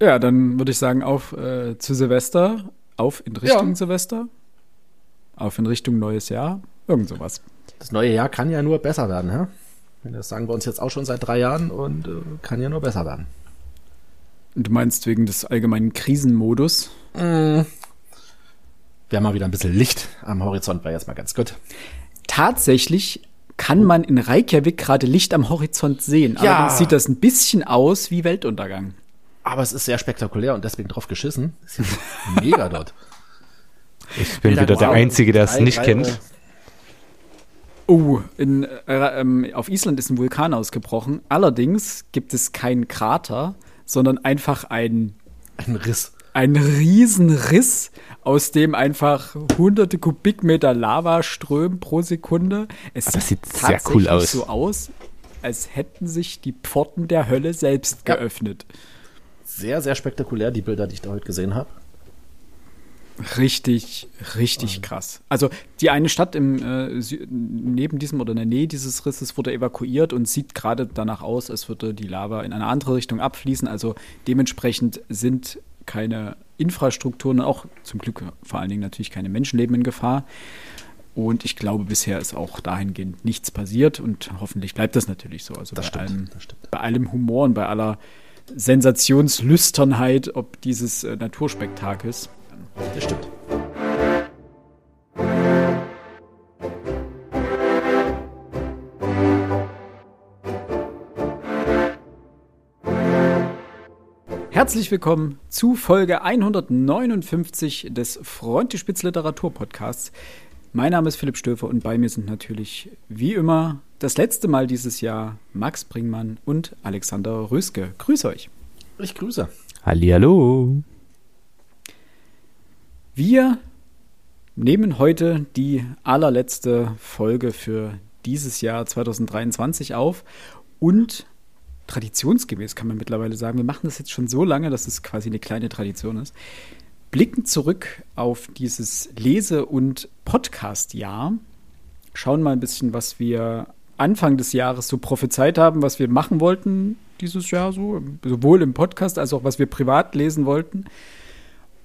Ja, dann würde ich sagen, auf äh, zu Silvester, auf in Richtung ja. Silvester, auf in Richtung neues Jahr, irgend sowas. Das neue Jahr kann ja nur besser werden, hä? Das sagen wir uns jetzt auch schon seit drei Jahren und äh, kann ja nur besser werden. Du meinst wegen des allgemeinen Krisenmodus? Wir haben mal wieder ein bisschen Licht am Horizont, war jetzt mal ganz gut. Tatsächlich kann man in Reykjavik gerade Licht am Horizont sehen. Ja. Allerdings sieht das ein bisschen aus wie Weltuntergang. Aber es ist sehr spektakulär und deswegen drauf geschissen. Ist ja mega dort. Ich bin wieder der Einzige, der es nicht kennt. Äh, Oh, in, äh, ähm, auf Island ist ein Vulkan ausgebrochen. Allerdings gibt es keinen Krater, sondern einfach ein, ein Riss. Ein Riesenriss, aus dem einfach hunderte Kubikmeter Lava strömen pro Sekunde. Es das sieht sehr cool aus. so aus, als hätten sich die Pforten der Hölle selbst ja. geöffnet. Sehr, sehr spektakulär, die Bilder, die ich da heute gesehen habe. Richtig, richtig krass. Also die eine Stadt im, äh, neben diesem oder in der Nähe dieses Risses wurde evakuiert und sieht gerade danach aus, als würde die Lava in eine andere Richtung abfließen. Also dementsprechend sind keine Infrastrukturen, auch zum Glück vor allen Dingen natürlich keine Menschenleben in Gefahr. Und ich glaube, bisher ist auch dahingehend nichts passiert und hoffentlich bleibt das natürlich so. Also bei, stimmt, allem, bei allem Humor und bei aller Sensationslüsternheit ob dieses äh, Naturspektakels das stimmt. Herzlich willkommen zu Folge 159 des Frontispitz Literatur Podcasts. Mein Name ist Philipp Stöfer und bei mir sind natürlich wie immer das letzte Mal dieses Jahr Max Bringmann und Alexander Röske. Grüß euch. Ich grüße. Hallihallo. Wir nehmen heute die allerletzte Folge für dieses Jahr 2023 auf und traditionsgemäß kann man mittlerweile sagen, wir machen das jetzt schon so lange, dass es quasi eine kleine Tradition ist, blicken zurück auf dieses Lese- und Podcast-Jahr, schauen mal ein bisschen, was wir Anfang des Jahres so prophezeit haben, was wir machen wollten dieses Jahr so, sowohl im Podcast als auch was wir privat lesen wollten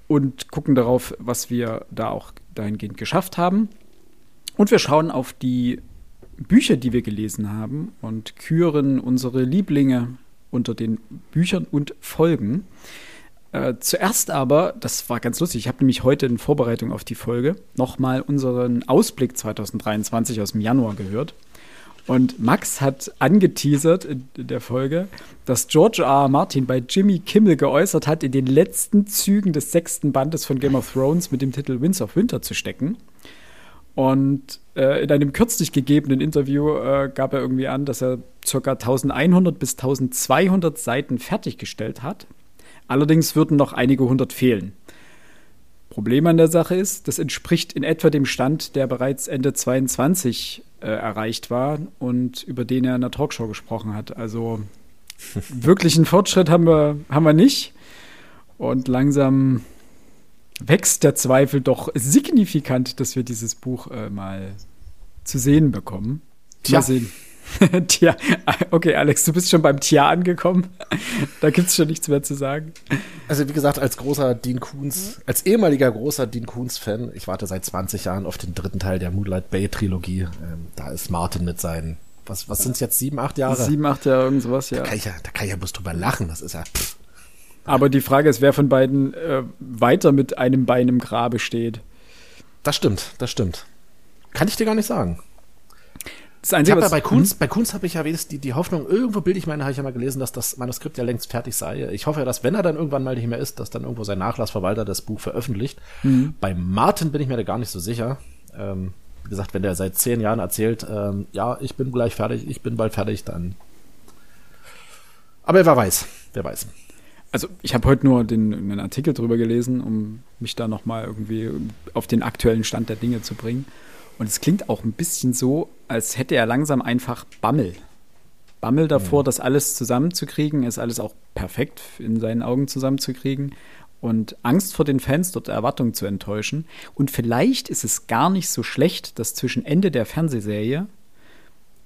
und gucken darauf, was wir da auch dahingehend geschafft haben. Und wir schauen auf die Bücher, die wir gelesen haben und küren unsere Lieblinge unter den Büchern und Folgen. Äh, zuerst aber, das war ganz lustig, ich habe nämlich heute in Vorbereitung auf die Folge nochmal unseren Ausblick 2023 aus dem Januar gehört. Und Max hat angeteasert in, der Folge, dass George R. R. Martin bei Jimmy Kimmel geäußert hat, in den letzten Zügen des sechsten Bandes von Game of Thrones mit dem Titel Winds of Winter zu stecken. Und äh, in einem kürzlich gegebenen Interview äh, gab er irgendwie an, dass er ca. 1100 bis 1200 Seiten fertiggestellt hat. Allerdings würden noch einige hundert fehlen. Problem an der Sache ist, das entspricht in etwa dem Stand, der bereits Ende 22 äh, erreicht war und über den er in der Talkshow gesprochen hat. Also wirklichen Fortschritt haben wir, haben wir nicht. Und langsam wächst der Zweifel doch signifikant, dass wir dieses Buch äh, mal zu sehen bekommen. Tja. Mal sehen. Tja, okay, Alex, du bist schon beim Tja angekommen. da gibt es schon nichts mehr zu sagen. Also, wie gesagt, als großer Dean Koons, als ehemaliger großer Dean Koons-Fan, ich warte seit 20 Jahren auf den dritten Teil der Moonlight Bay-Trilogie. Ähm, da ist Martin mit seinen, was, was sind es jetzt, sieben, acht Jahre? Sieben, acht Jahre, irgend sowas, ja. Da kann ich ja, da kann ich ja bloß drüber lachen, das ist ja. Pff. Aber die Frage ist, wer von beiden äh, weiter mit einem Bein im Grabe steht. Das stimmt, das stimmt. Kann ich dir gar nicht sagen. Das Einzige, ich ja bei Kunst, hm? bei Kunst habe ich ja wenigstens die, die Hoffnung, irgendwo bilde ich meine, habe ich ja mal gelesen, dass das Manuskript ja längst fertig sei. Ich hoffe ja, dass wenn er dann irgendwann mal nicht mehr ist, dass dann irgendwo sein Nachlassverwalter das Buch veröffentlicht. Mhm. Bei Martin bin ich mir da gar nicht so sicher. Ähm, wie gesagt, wenn der seit zehn Jahren erzählt, ähm, ja, ich bin gleich fertig, ich bin bald fertig, dann. Aber wer weiß, wer weiß. Also ich habe heute nur den, einen Artikel drüber gelesen, um mich da nochmal irgendwie auf den aktuellen Stand der Dinge zu bringen. Und es klingt auch ein bisschen so, als hätte er langsam einfach Bammel. Bammel davor, mhm. das alles zusammenzukriegen, ist alles auch perfekt in seinen Augen zusammenzukriegen. Und Angst vor den Fans, dort Erwartungen zu enttäuschen. Und vielleicht ist es gar nicht so schlecht, dass zwischen Ende der Fernsehserie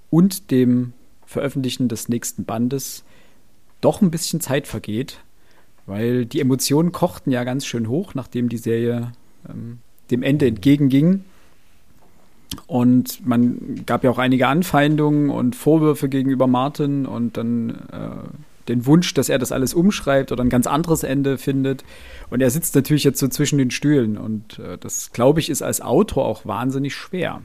und dem Veröffentlichen des nächsten Bandes doch ein bisschen Zeit vergeht, weil die Emotionen kochten ja ganz schön hoch, nachdem die Serie ähm, dem Ende entgegenging. Und man gab ja auch einige Anfeindungen und Vorwürfe gegenüber Martin und dann äh, den Wunsch, dass er das alles umschreibt oder ein ganz anderes Ende findet. Und er sitzt natürlich jetzt so zwischen den Stühlen und äh, das, glaube ich, ist als Autor auch wahnsinnig schwer.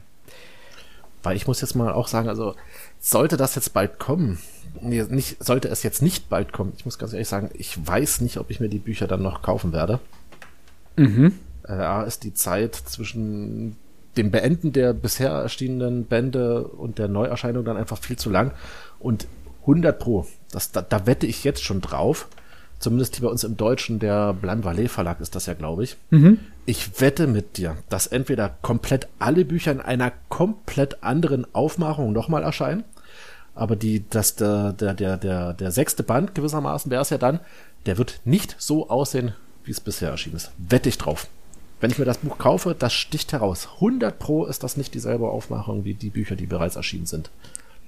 Weil ich muss jetzt mal auch sagen, also sollte das jetzt bald kommen, nee, nicht, sollte es jetzt nicht bald kommen, ich muss ganz ehrlich sagen, ich weiß nicht, ob ich mir die Bücher dann noch kaufen werde. Mhm. Äh, ist die Zeit zwischen dem Beenden der bisher erschienenen Bände und der Neuerscheinung dann einfach viel zu lang. Und 100 Pro, das, da, da wette ich jetzt schon drauf. Zumindest hier bei uns im Deutschen, der Blan Valais Verlag ist das ja, glaube ich. Mhm. Ich wette mit dir, dass entweder komplett alle Bücher in einer komplett anderen Aufmachung nochmal erscheinen. Aber die, dass der, der, der, der, der sechste Band gewissermaßen wäre es ja dann, der wird nicht so aussehen, wie es bisher erschienen ist. Wette ich drauf wenn ich mir das Buch kaufe, das sticht heraus. 100 Pro ist das nicht dieselbe Aufmachung wie die Bücher, die bereits erschienen sind.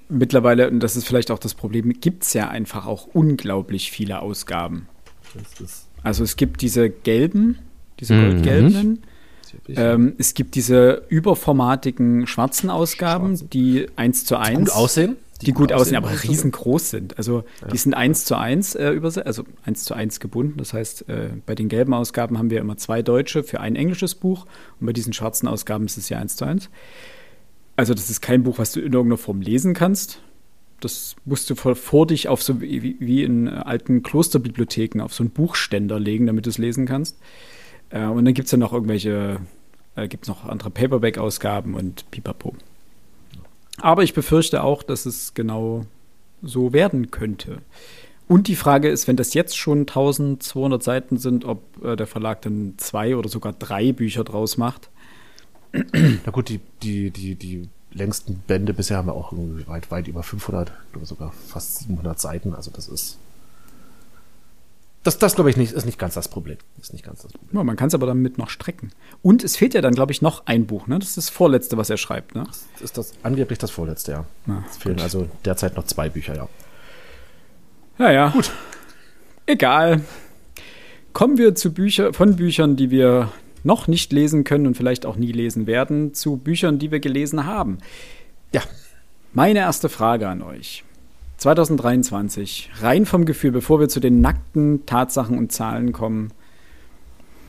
Mittlerweile, und das ist vielleicht auch das Problem, gibt es ja einfach auch unglaublich viele Ausgaben. Also es gibt diese gelben, diese mhm. goldgelben. Ähm, es gibt diese überformatigen schwarzen Ausgaben, Schwarze. die eins zu eins gut aussehen die, gut aussehen, aber riesengroß sind. Also ja. die sind eins zu eins äh, übersetzt, also eins zu eins gebunden. Das heißt, äh, bei den gelben Ausgaben haben wir immer zwei deutsche für ein englisches Buch und bei diesen schwarzen Ausgaben ist es ja eins zu eins. Also das ist kein Buch, was du in irgendeiner Form lesen kannst. Das musst du vor, vor dich auf so wie, wie, in alten Klosterbibliotheken auf so einen Buchständer legen, damit du es lesen kannst. Äh, und dann gibt es ja noch irgendwelche, äh, gibt es noch andere Paperback-Ausgaben und pipapo. Aber ich befürchte auch, dass es genau so werden könnte. Und die Frage ist, wenn das jetzt schon 1200 Seiten sind, ob äh, der Verlag dann zwei oder sogar drei Bücher draus macht. Na gut, die, die, die, die längsten Bände bisher haben wir auch weit, weit über 500 oder sogar fast 700 Seiten. Also das ist das, das glaube ich nicht, ist nicht ganz das Problem. Ist nicht ganz das Problem. Ja, man kann es aber damit noch strecken. Und es fehlt ja dann, glaube ich, noch ein Buch. Ne? Das ist das vorletzte, was er schreibt. Ne? Das ist das angeblich das vorletzte, ja. Na, es fehlen gut. also derzeit noch zwei Bücher, ja. Ja, ja. Gut. Egal. Kommen wir zu Büchern, von Büchern, die wir noch nicht lesen können und vielleicht auch nie lesen werden, zu Büchern, die wir gelesen haben. Ja. Meine erste Frage an euch. 2023, rein vom Gefühl, bevor wir zu den nackten Tatsachen und Zahlen kommen,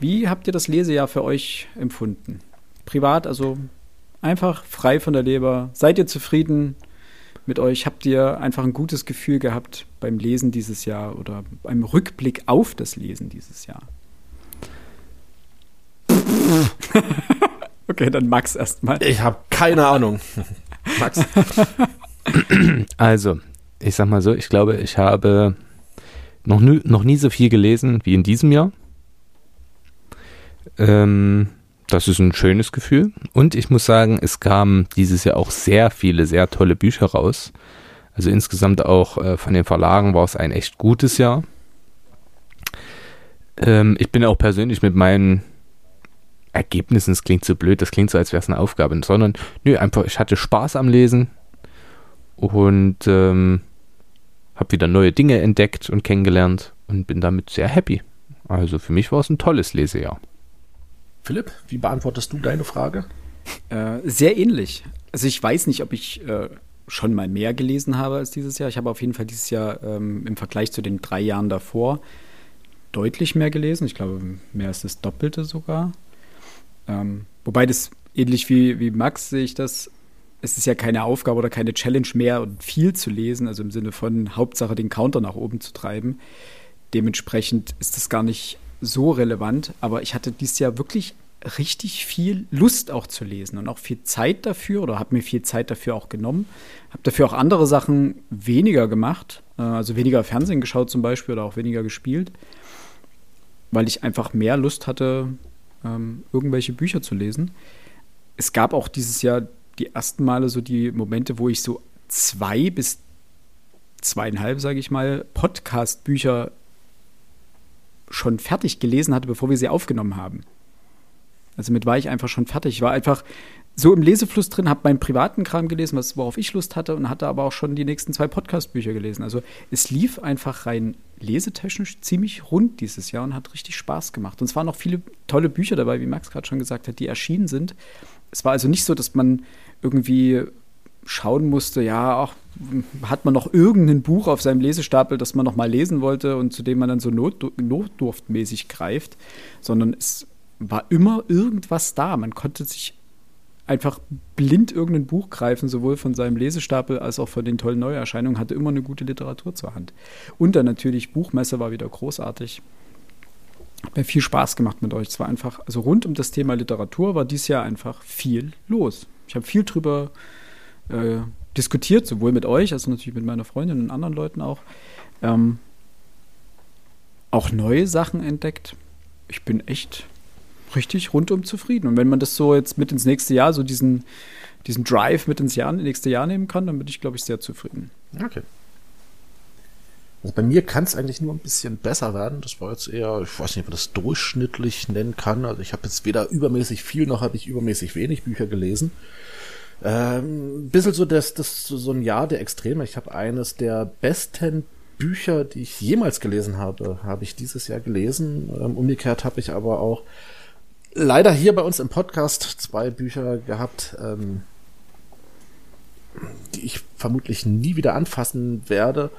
wie habt ihr das Lesejahr für euch empfunden? Privat, also einfach frei von der Leber. Seid ihr zufrieden mit euch? Habt ihr einfach ein gutes Gefühl gehabt beim Lesen dieses Jahr oder beim Rückblick auf das Lesen dieses Jahr? okay, dann Max erstmal. Ich habe keine Ahnung. Max. Also, ich sag mal so, ich glaube, ich habe noch nie, noch nie so viel gelesen wie in diesem Jahr. Ähm, das ist ein schönes Gefühl. Und ich muss sagen, es kamen dieses Jahr auch sehr viele, sehr tolle Bücher raus. Also insgesamt auch äh, von den Verlagen war es ein echt gutes Jahr. Ähm, ich bin auch persönlich mit meinen Ergebnissen, es klingt so blöd, das klingt so, als wäre es eine Aufgabe, sondern nö, einfach, ich hatte Spaß am Lesen und ähm, habe wieder neue Dinge entdeckt und kennengelernt und bin damit sehr happy. Also für mich war es ein tolles Lesejahr. Philipp, wie beantwortest du deine Frage? Äh, sehr ähnlich. Also ich weiß nicht, ob ich äh, schon mal mehr gelesen habe als dieses Jahr. Ich habe auf jeden Fall dieses Jahr ähm, im Vergleich zu den drei Jahren davor deutlich mehr gelesen. Ich glaube, mehr als das Doppelte sogar. Ähm, wobei das ähnlich wie, wie Max sehe ich das es ist ja keine Aufgabe oder keine Challenge mehr viel zu lesen, also im Sinne von Hauptsache den Counter nach oben zu treiben. Dementsprechend ist das gar nicht so relevant, aber ich hatte dieses Jahr wirklich richtig viel Lust auch zu lesen und auch viel Zeit dafür oder habe mir viel Zeit dafür auch genommen. Habe dafür auch andere Sachen weniger gemacht, äh, also weniger Fernsehen geschaut zum Beispiel oder auch weniger gespielt, weil ich einfach mehr Lust hatte, ähm, irgendwelche Bücher zu lesen. Es gab auch dieses Jahr die ersten Male so die Momente, wo ich so zwei bis zweieinhalb, sage ich mal, Podcast-Bücher schon fertig gelesen hatte, bevor wir sie aufgenommen haben. Also mit war ich einfach schon fertig. Ich war einfach so im Lesefluss drin, habe meinen privaten Kram gelesen, was, worauf ich Lust hatte und hatte aber auch schon die nächsten zwei Podcast-Bücher gelesen. Also es lief einfach rein lesetechnisch ziemlich rund dieses Jahr und hat richtig Spaß gemacht. Und es waren noch viele tolle Bücher dabei, wie Max gerade schon gesagt hat, die erschienen sind. Es war also nicht so, dass man irgendwie schauen musste, ja, auch hat man noch irgendein Buch auf seinem Lesestapel, das man noch mal lesen wollte und zu dem man dann so not, notdurftmäßig greift, sondern es war immer irgendwas da. Man konnte sich einfach blind irgendein Buch greifen, sowohl von seinem Lesestapel als auch von den tollen Neuerscheinungen, hatte immer eine gute Literatur zur Hand. Und dann natürlich Buchmesse war wieder großartig. Hat mir viel Spaß gemacht mit euch. Es war einfach, also rund um das Thema Literatur war dieses Jahr einfach viel los. Ich habe viel drüber äh, diskutiert, sowohl mit euch als natürlich mit meiner Freundin und anderen Leuten auch. Ähm, auch neue Sachen entdeckt. Ich bin echt richtig rundum zufrieden. Und wenn man das so jetzt mit ins nächste Jahr, so diesen, diesen Drive mit ins Jahr, nächste Jahr nehmen kann, dann bin ich, glaube ich, sehr zufrieden. Okay. Also bei mir kann es eigentlich nur ein bisschen besser werden. Das war jetzt eher, ich weiß nicht, ob man das durchschnittlich nennen kann. Also ich habe jetzt weder übermäßig viel noch habe ich übermäßig wenig Bücher gelesen. Ähm, ein bisschen so das, das so ein Jahr der Extreme. Ich habe eines der besten Bücher, die ich jemals gelesen habe, habe ich dieses Jahr gelesen. Ähm, umgekehrt habe ich aber auch leider hier bei uns im Podcast zwei Bücher gehabt, ähm, die ich vermutlich nie wieder anfassen werde.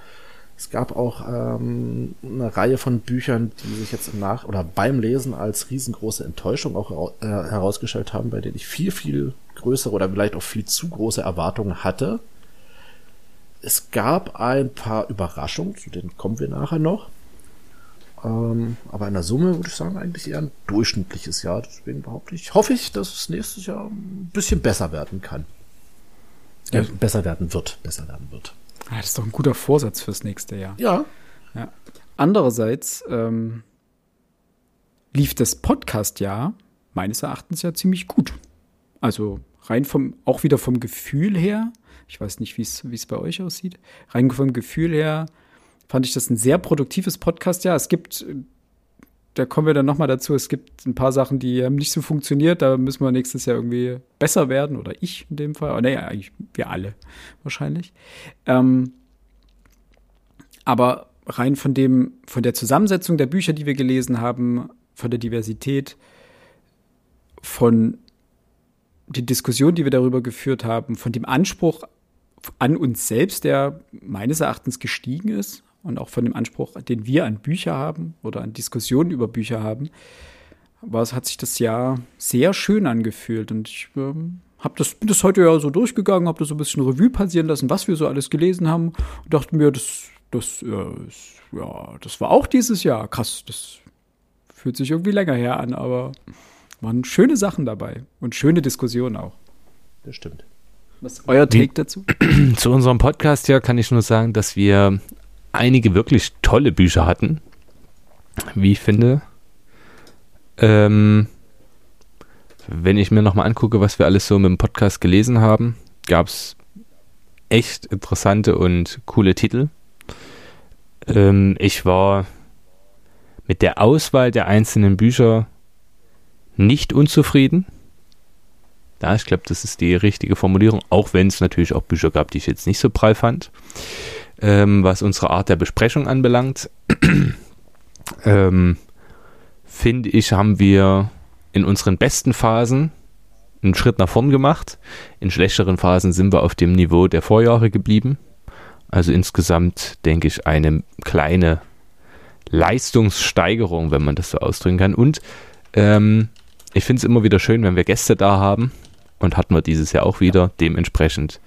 Es gab auch ähm, eine Reihe von Büchern, die sich jetzt im Nach- oder beim Lesen als riesengroße Enttäuschung auch äh, herausgestellt haben, bei denen ich viel, viel größere oder vielleicht auch viel zu große Erwartungen hatte. Es gab ein paar Überraschungen, zu denen kommen wir nachher noch. Ähm, aber in der Summe würde ich sagen, eigentlich eher ein durchschnittliches Jahr. Deswegen behaupte ich, hoffe ich, dass es nächstes Jahr ein bisschen besser werden kann. Ja. Äh, besser werden wird, besser werden wird. Ah, das ist doch ein guter Vorsatz fürs nächste Jahr. Ja. ja. Andererseits ähm, lief das Podcast-Jahr meines Erachtens ja ziemlich gut. Also rein vom, auch wieder vom Gefühl her, ich weiß nicht, wie es bei euch aussieht, rein vom Gefühl her fand ich das ein sehr produktives Podcast. Ja, es gibt, da kommen wir dann nochmal dazu, es gibt ein paar Sachen, die haben nicht so funktioniert. Da müssen wir nächstes Jahr irgendwie besser werden. Oder ich in dem Fall. Oh, naja, eigentlich wir alle wahrscheinlich. Ähm, aber rein von dem, von der Zusammensetzung der Bücher, die wir gelesen haben, von der Diversität, von die Diskussion, die wir darüber geführt haben, von dem Anspruch an uns selbst, der meines Erachtens gestiegen ist, und auch von dem Anspruch, den wir an Bücher haben oder an Diskussionen über Bücher haben, war es, hat sich das Jahr sehr schön angefühlt. Und ich ähm, hab das, bin das heute ja so durchgegangen, habe das so ein bisschen Revue passieren lassen, was wir so alles gelesen haben und dachte mir, das, das, äh, ist, ja, das war auch dieses Jahr. Krass, das fühlt sich irgendwie länger her an, aber waren schöne Sachen dabei und schöne Diskussionen auch. Das stimmt. Was ist euer Take dazu? Zu unserem Podcast ja kann ich nur sagen, dass wir einige wirklich tolle Bücher hatten, wie ich finde. Ähm, wenn ich mir nochmal angucke, was wir alles so mit dem Podcast gelesen haben, gab es echt interessante und coole Titel. Ähm, ich war mit der Auswahl der einzelnen Bücher nicht unzufrieden. Ja, ich glaube, das ist die richtige Formulierung, auch wenn es natürlich auch Bücher gab, die ich jetzt nicht so prall fand ähm, was unsere Art der Besprechung anbelangt. ähm, finde ich, haben wir in unseren besten Phasen einen Schritt nach vorn gemacht. In schlechteren Phasen sind wir auf dem Niveau der Vorjahre geblieben. Also insgesamt denke ich eine kleine Leistungssteigerung, wenn man das so ausdrücken kann. Und ähm, ich finde es immer wieder schön, wenn wir Gäste da haben. Und hatten wir dieses Jahr auch wieder. Dementsprechend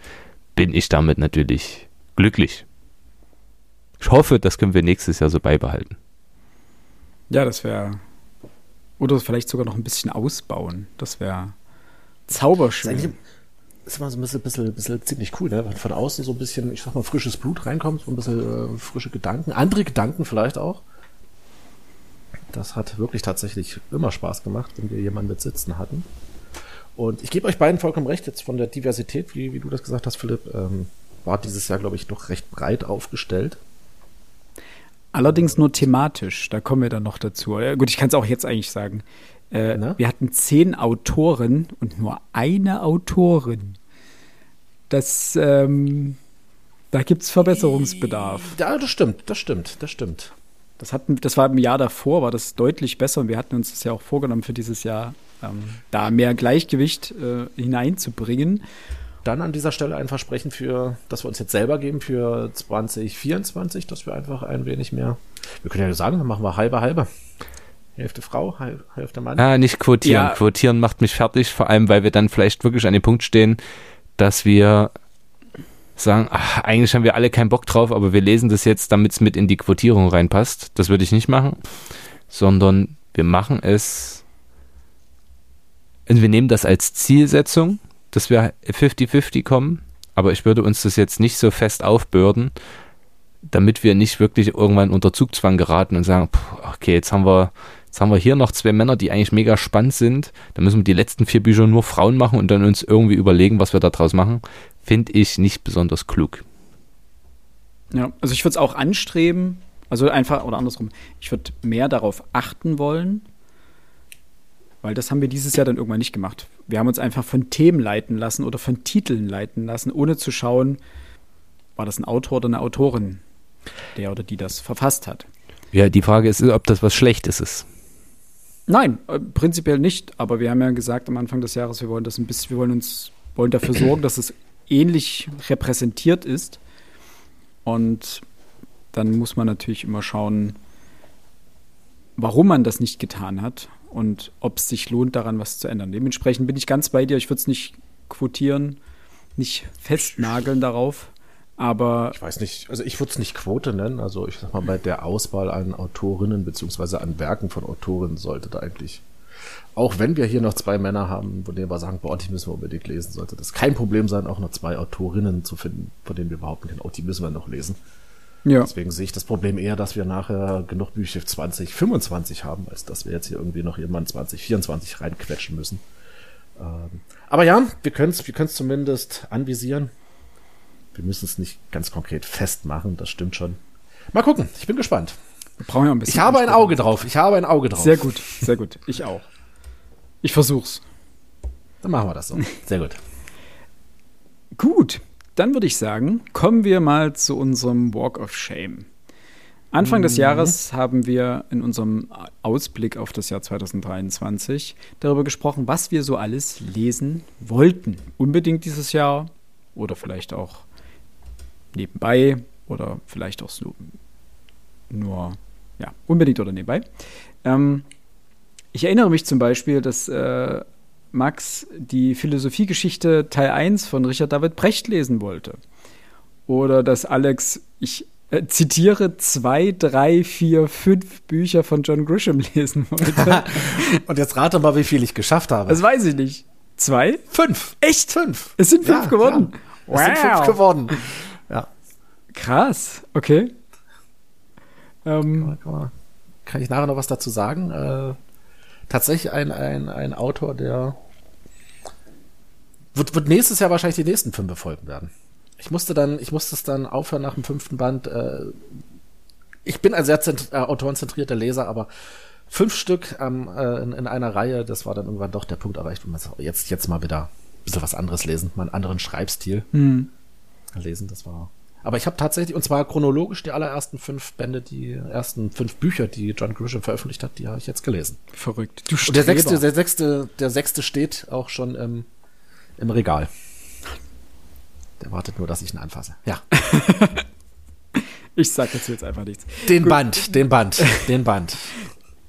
bin ich damit natürlich glücklich. Ich hoffe, das können wir nächstes Jahr so beibehalten. Ja, das wäre. Oder vielleicht sogar noch ein bisschen ausbauen. Das wäre zauberschön. Das ist immer so ein bisschen, bisschen, bisschen ziemlich cool, ne? Wenn von außen so ein bisschen, ich sag mal, frisches Blut reinkommt, so ein bisschen äh, frische Gedanken, andere Gedanken vielleicht auch. Das hat wirklich tatsächlich immer Spaß gemacht, wenn wir jemanden mit sitzen hatten. Und ich gebe euch beiden vollkommen recht, jetzt von der Diversität, wie, wie du das gesagt hast, Philipp, ähm, war dieses Jahr, glaube ich, doch recht breit aufgestellt. Allerdings nur thematisch, da kommen wir dann noch dazu. Gut, ich kann es auch jetzt eigentlich sagen. Äh, wir hatten zehn Autoren und nur eine Autorin. Das, ähm, da gibt es Verbesserungsbedarf. Ja, das stimmt, das stimmt, das stimmt. Das, hatten, das war im Jahr davor, war das deutlich besser und wir hatten uns das ja auch vorgenommen für dieses Jahr, ähm, da mehr Gleichgewicht äh, hineinzubringen. Dann an dieser Stelle ein Versprechen für, dass wir uns jetzt selber geben für 2024, dass wir einfach ein wenig mehr. Wir können ja sagen, dann machen wir halbe halbe. Hälfte Frau, Hälfte Mann. Ah, nicht quotieren. Ja. Quotieren macht mich fertig, vor allem, weil wir dann vielleicht wirklich an dem Punkt stehen, dass wir sagen, ach, eigentlich haben wir alle keinen Bock drauf, aber wir lesen das jetzt, damit es mit in die Quotierung reinpasst. Das würde ich nicht machen, sondern wir machen es, also wir nehmen das als Zielsetzung, dass wir 50-50 kommen, aber ich würde uns das jetzt nicht so fest aufbürden, damit wir nicht wirklich irgendwann unter Zugzwang geraten und sagen, okay, jetzt haben wir Jetzt haben wir hier noch zwei Männer, die eigentlich mega spannend sind. Da müssen wir die letzten vier Bücher nur Frauen machen und dann uns irgendwie überlegen, was wir da draus machen. Finde ich nicht besonders klug. Ja, also ich würde es auch anstreben, also einfach, oder andersrum, ich würde mehr darauf achten wollen, weil das haben wir dieses Jahr dann irgendwann nicht gemacht. Wir haben uns einfach von Themen leiten lassen oder von Titeln leiten lassen, ohne zu schauen, war das ein Autor oder eine Autorin, der oder die das verfasst hat. Ja, die Frage ist, ob das was Schlechtes ist. Nein, äh, prinzipiell nicht. Aber wir haben ja gesagt am Anfang des Jahres, wir wollen das ein bisschen, wir wollen uns, wollen dafür sorgen, dass es ähnlich repräsentiert ist. Und dann muss man natürlich immer schauen, warum man das nicht getan hat und ob es sich lohnt, daran was zu ändern. Dementsprechend bin ich ganz bei dir. Ich würde es nicht quotieren, nicht festnageln darauf. Aber ich weiß nicht, also ich würde es nicht Quote nennen. Also ich sag mal, bei der Auswahl an Autorinnen beziehungsweise an Werken von Autorinnen sollte da eigentlich, auch wenn wir hier noch zwei Männer haben, von denen wir sagen, boah, die müssen wir unbedingt lesen, sollte das kein Problem sein, auch noch zwei Autorinnen zu finden, von denen wir behaupten können, oh, die müssen wir noch lesen. Ja. Deswegen sehe ich das Problem eher, dass wir nachher genug Bücher 2025 haben, als dass wir jetzt hier irgendwie noch jemanden 2024 reinquetschen müssen. Ähm, aber ja, wir können es wir können's zumindest anvisieren. Wir müssen es nicht ganz konkret festmachen, das stimmt schon. Mal gucken, ich bin gespannt. Wir brauchen ja ein bisschen. Ich habe ein Auge drauf. Ich habe ein Auge drauf. Sehr gut, sehr gut. Ich auch. Ich versuch's. Dann machen wir das so. Sehr gut. Gut, dann würde ich sagen, kommen wir mal zu unserem Walk of Shame. Anfang des mhm. Jahres haben wir in unserem Ausblick auf das Jahr 2023 darüber gesprochen, was wir so alles lesen wollten. Unbedingt dieses Jahr oder vielleicht auch nebenbei oder vielleicht auch so nur, ja, unbedingt oder nebenbei. Ähm, ich erinnere mich zum Beispiel, dass äh, Max die Philosophiegeschichte Teil 1 von Richard David Brecht lesen wollte. Oder dass Alex, ich äh, zitiere, zwei, drei, vier, fünf Bücher von John Grisham lesen wollte. Und jetzt rate mal, wie viel ich geschafft habe. Das weiß ich nicht. Zwei? Fünf. Echt? Fünf. Es sind fünf ja, geworden. Ja. Es wow. sind fünf geworden. Krass, okay. Ähm, kann, ich nachher noch was dazu sagen? Äh, tatsächlich ein, ein, ein Autor, der wird, wird nächstes Jahr wahrscheinlich die nächsten fünf Folgen werden. Ich musste dann, ich musste es dann aufhören nach dem fünften Band. Äh, ich bin ein sehr äh, autorenzentrierter Leser, aber fünf Stück ähm, äh, in, in, einer Reihe, das war dann irgendwann doch der Punkt erreicht, wo man sagt, jetzt, jetzt mal wieder ein bisschen was anderes lesen, mal einen anderen Schreibstil hm. lesen. Das war aber ich habe tatsächlich, und zwar chronologisch, die allerersten fünf Bände, die ersten fünf Bücher, die John Grisham veröffentlicht hat, die habe ich jetzt gelesen. Verrückt. Du und der sechste, der sechste, der sechste steht auch schon im, im Regal. Der wartet nur, dass ich ihn anfasse. Ja. ich sag dazu jetzt einfach nichts. Den Gut. Band, den Band, den Band.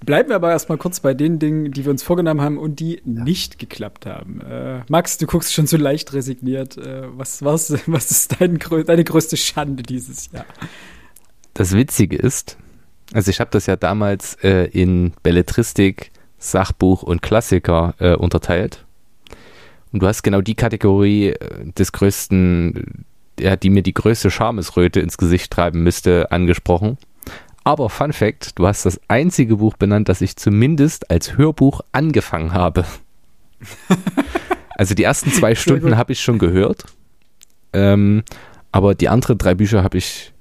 Bleiben wir aber erstmal kurz bei den Dingen, die wir uns vorgenommen haben und die ja. nicht geklappt haben. Äh, Max, du guckst schon so leicht resigniert. Äh, was, was, was ist dein, deine größte Schande dieses Jahr? Das Witzige ist, also ich habe das ja damals äh, in Belletristik, Sachbuch und Klassiker äh, unterteilt. Und du hast genau die Kategorie äh, des größten, ja, die mir die größte Schamesröte ins Gesicht treiben müsste, angesprochen. Aber Fun Fact, du hast das einzige Buch benannt, das ich zumindest als Hörbuch angefangen habe. also die ersten zwei Stunden habe ich schon gehört. Ähm, aber die anderen drei Bücher habe ich.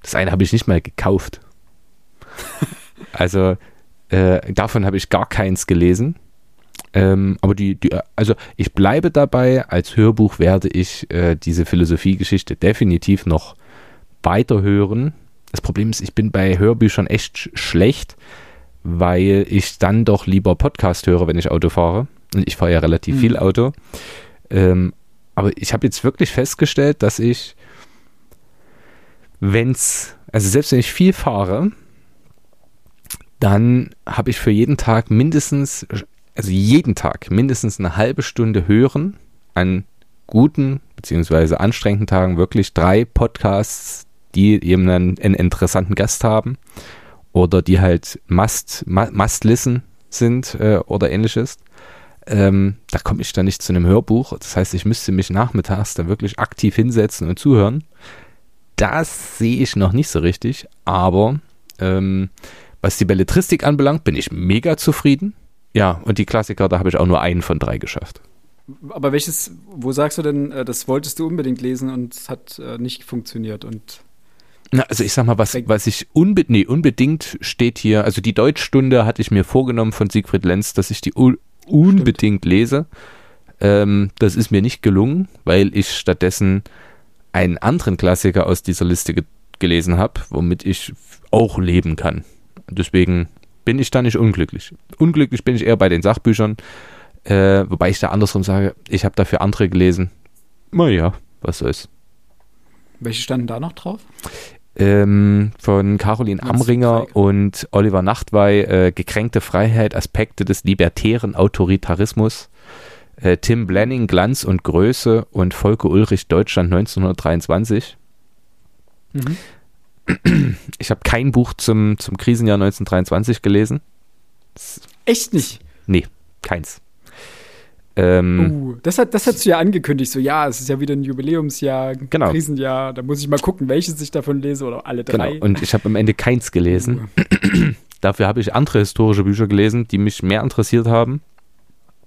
Das eine habe ich nicht mal gekauft. Also Äh, davon habe ich gar keins gelesen. Ähm, aber die, die, also ich bleibe dabei, als Hörbuch werde ich äh, diese Philosophiegeschichte definitiv noch weiterhören. Das Problem ist, ich bin bei Hörbüchern echt schlecht, weil ich dann doch lieber Podcast höre, wenn ich Auto fahre. Und ich fahre ja relativ mhm. viel Auto. Ähm, aber ich habe jetzt wirklich festgestellt, dass ich, wenn es, also selbst wenn ich viel fahre, dann habe ich für jeden Tag mindestens, also jeden Tag mindestens eine halbe Stunde hören an guten beziehungsweise anstrengenden Tagen wirklich drei Podcasts, die eben einen, einen interessanten Gast haben oder die halt must, must listen sind äh, oder ähnliches. Ähm, da komme ich dann nicht zu einem Hörbuch. Das heißt, ich müsste mich nachmittags dann wirklich aktiv hinsetzen und zuhören. Das sehe ich noch nicht so richtig, aber ähm, was die Belletristik anbelangt, bin ich mega zufrieden. Ja, und die Klassiker, da habe ich auch nur einen von drei geschafft. Aber welches, wo sagst du denn, äh, das wolltest du unbedingt lesen und es hat äh, nicht funktioniert und na, also ich sag mal, was, was ich unbe nee, unbedingt steht hier, also die Deutschstunde hatte ich mir vorgenommen von Siegfried Lenz, dass ich die unbedingt Stimmt. lese. Ähm, das ist mir nicht gelungen, weil ich stattdessen einen anderen Klassiker aus dieser Liste ge gelesen habe, womit ich auch leben kann. Deswegen bin ich da nicht unglücklich. Unglücklich bin ich eher bei den Sachbüchern, äh, wobei ich da andersrum sage, ich habe dafür andere gelesen. Naja, was soll's. Welche standen da noch drauf? Ähm, von Caroline Amringer und Oliver Nachtwey, äh, Gekränkte Freiheit, Aspekte des libertären Autoritarismus. Äh, Tim Blanning, Glanz und Größe und Volke Ulrich, Deutschland 1923. Mhm. Ich habe kein Buch zum, zum Krisenjahr 1923 gelesen. Echt nicht? Nee, keins. Ähm, uh, das, hat, das hast du ja angekündigt, so ja, es ist ja wieder ein Jubiläumsjahr, genau. Krisenjahr, da muss ich mal gucken, welches ich davon lese oder alle drei. Genau, und ich habe am Ende keins gelesen. Uh. Dafür habe ich andere historische Bücher gelesen, die mich mehr interessiert haben.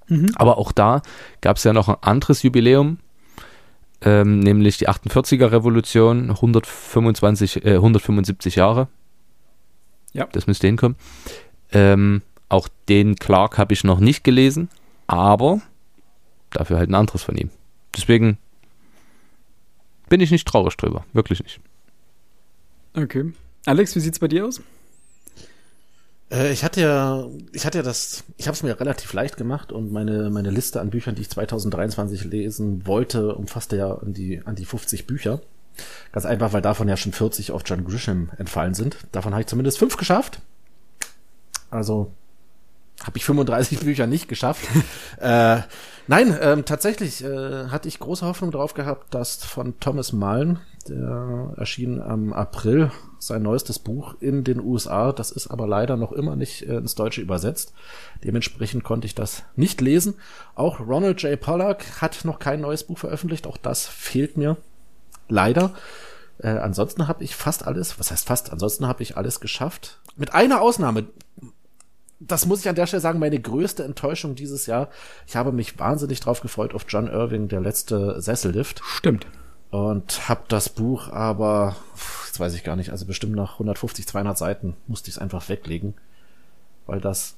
Mhm. Aber auch da gab es ja noch ein anderes Jubiläum, ähm, nämlich die 48er Revolution, 125, äh, 175 Jahre. Ja. Das müsste hinkommen. Ähm, auch den Clark habe ich noch nicht gelesen, aber dafür halt ein anderes von ihm. Deswegen bin ich nicht traurig drüber. Wirklich nicht. Okay. Alex, wie sieht's bei dir aus? Äh, ich hatte ja, ich hatte ja das, ich habe es mir relativ leicht gemacht und meine meine Liste an Büchern, die ich 2023 lesen wollte, umfasste ja an die an die 50 Bücher. Ganz einfach, weil davon ja schon 40 auf John Grisham entfallen sind. Davon habe ich zumindest fünf geschafft. Also habe ich 35 Bücher nicht geschafft. äh, nein, ähm, tatsächlich äh, hatte ich große Hoffnung drauf gehabt, dass von Thomas Mullen, der erschien am April, sein neuestes Buch in den USA. Das ist aber leider noch immer nicht äh, ins Deutsche übersetzt. Dementsprechend konnte ich das nicht lesen. Auch Ronald J. Pollack hat noch kein neues Buch veröffentlicht. Auch das fehlt mir leider. Äh, ansonsten habe ich fast alles, was heißt fast, ansonsten habe ich alles geschafft. Mit einer Ausnahme, das muss ich an der Stelle sagen, meine größte Enttäuschung dieses Jahr. Ich habe mich wahnsinnig drauf gefreut auf John Irving, der letzte Sessellift. Stimmt. Und hab das Buch aber, jetzt weiß ich gar nicht, also bestimmt nach 150, 200 Seiten musste ich es einfach weglegen, weil das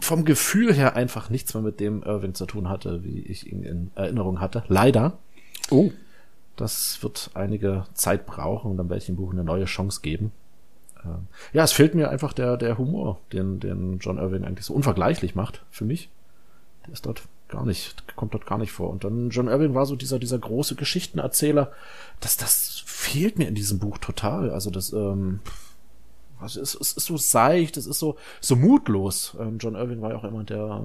vom Gefühl her einfach nichts mehr mit dem Irving zu tun hatte, wie ich ihn in Erinnerung hatte. Leider. Oh. Das wird einige Zeit brauchen und dann werde ich dem Buch eine neue Chance geben. Ähm, ja, es fehlt mir einfach der, der Humor, den, den John Irving eigentlich so unvergleichlich macht für mich. Der ist dort gar nicht, kommt dort gar nicht vor. Und dann John Irving war so dieser, dieser große Geschichtenerzähler. Das, das fehlt mir in diesem Buch total. Also das, ähm, also es, es ist so seicht, es ist so, so mutlos. Ähm, John Irving war ja auch immer der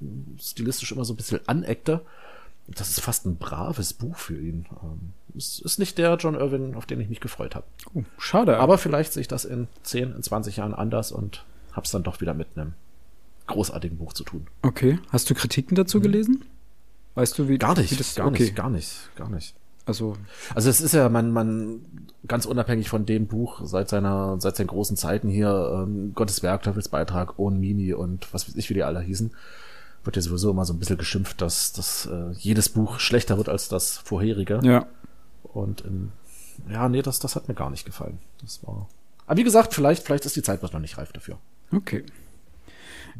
ähm, stilistisch immer so ein bisschen aneckter. Das ist fast ein braves Buch für ihn. Ähm, es ist nicht der John Irving, auf den ich mich gefreut habe. Oh, schade. Aber vielleicht sehe ich das in 10, in 20 Jahren anders und hab's dann doch wieder mit einem großartigen Buch zu tun. Okay. Hast du Kritiken dazu mhm. gelesen? Weißt du, wie Gar nicht, wie das, gar okay. nicht, gar nicht, gar nicht. Also, also es ist ja, man, man, ganz unabhängig von dem Buch, seit seiner, seit seinen großen Zeiten hier, ähm, Gottes Werk, Teufelsbeitrag, Owen Mini und was weiß ich, wie die alle hießen, wird ja sowieso immer so ein bisschen geschimpft, dass, dass äh, jedes Buch schlechter wird als das vorherige. Ja. Und in, ja, nee, das, das hat mir gar nicht gefallen. Das war Aber wie gesagt, vielleicht, vielleicht ist die Zeit noch nicht reif dafür. Okay.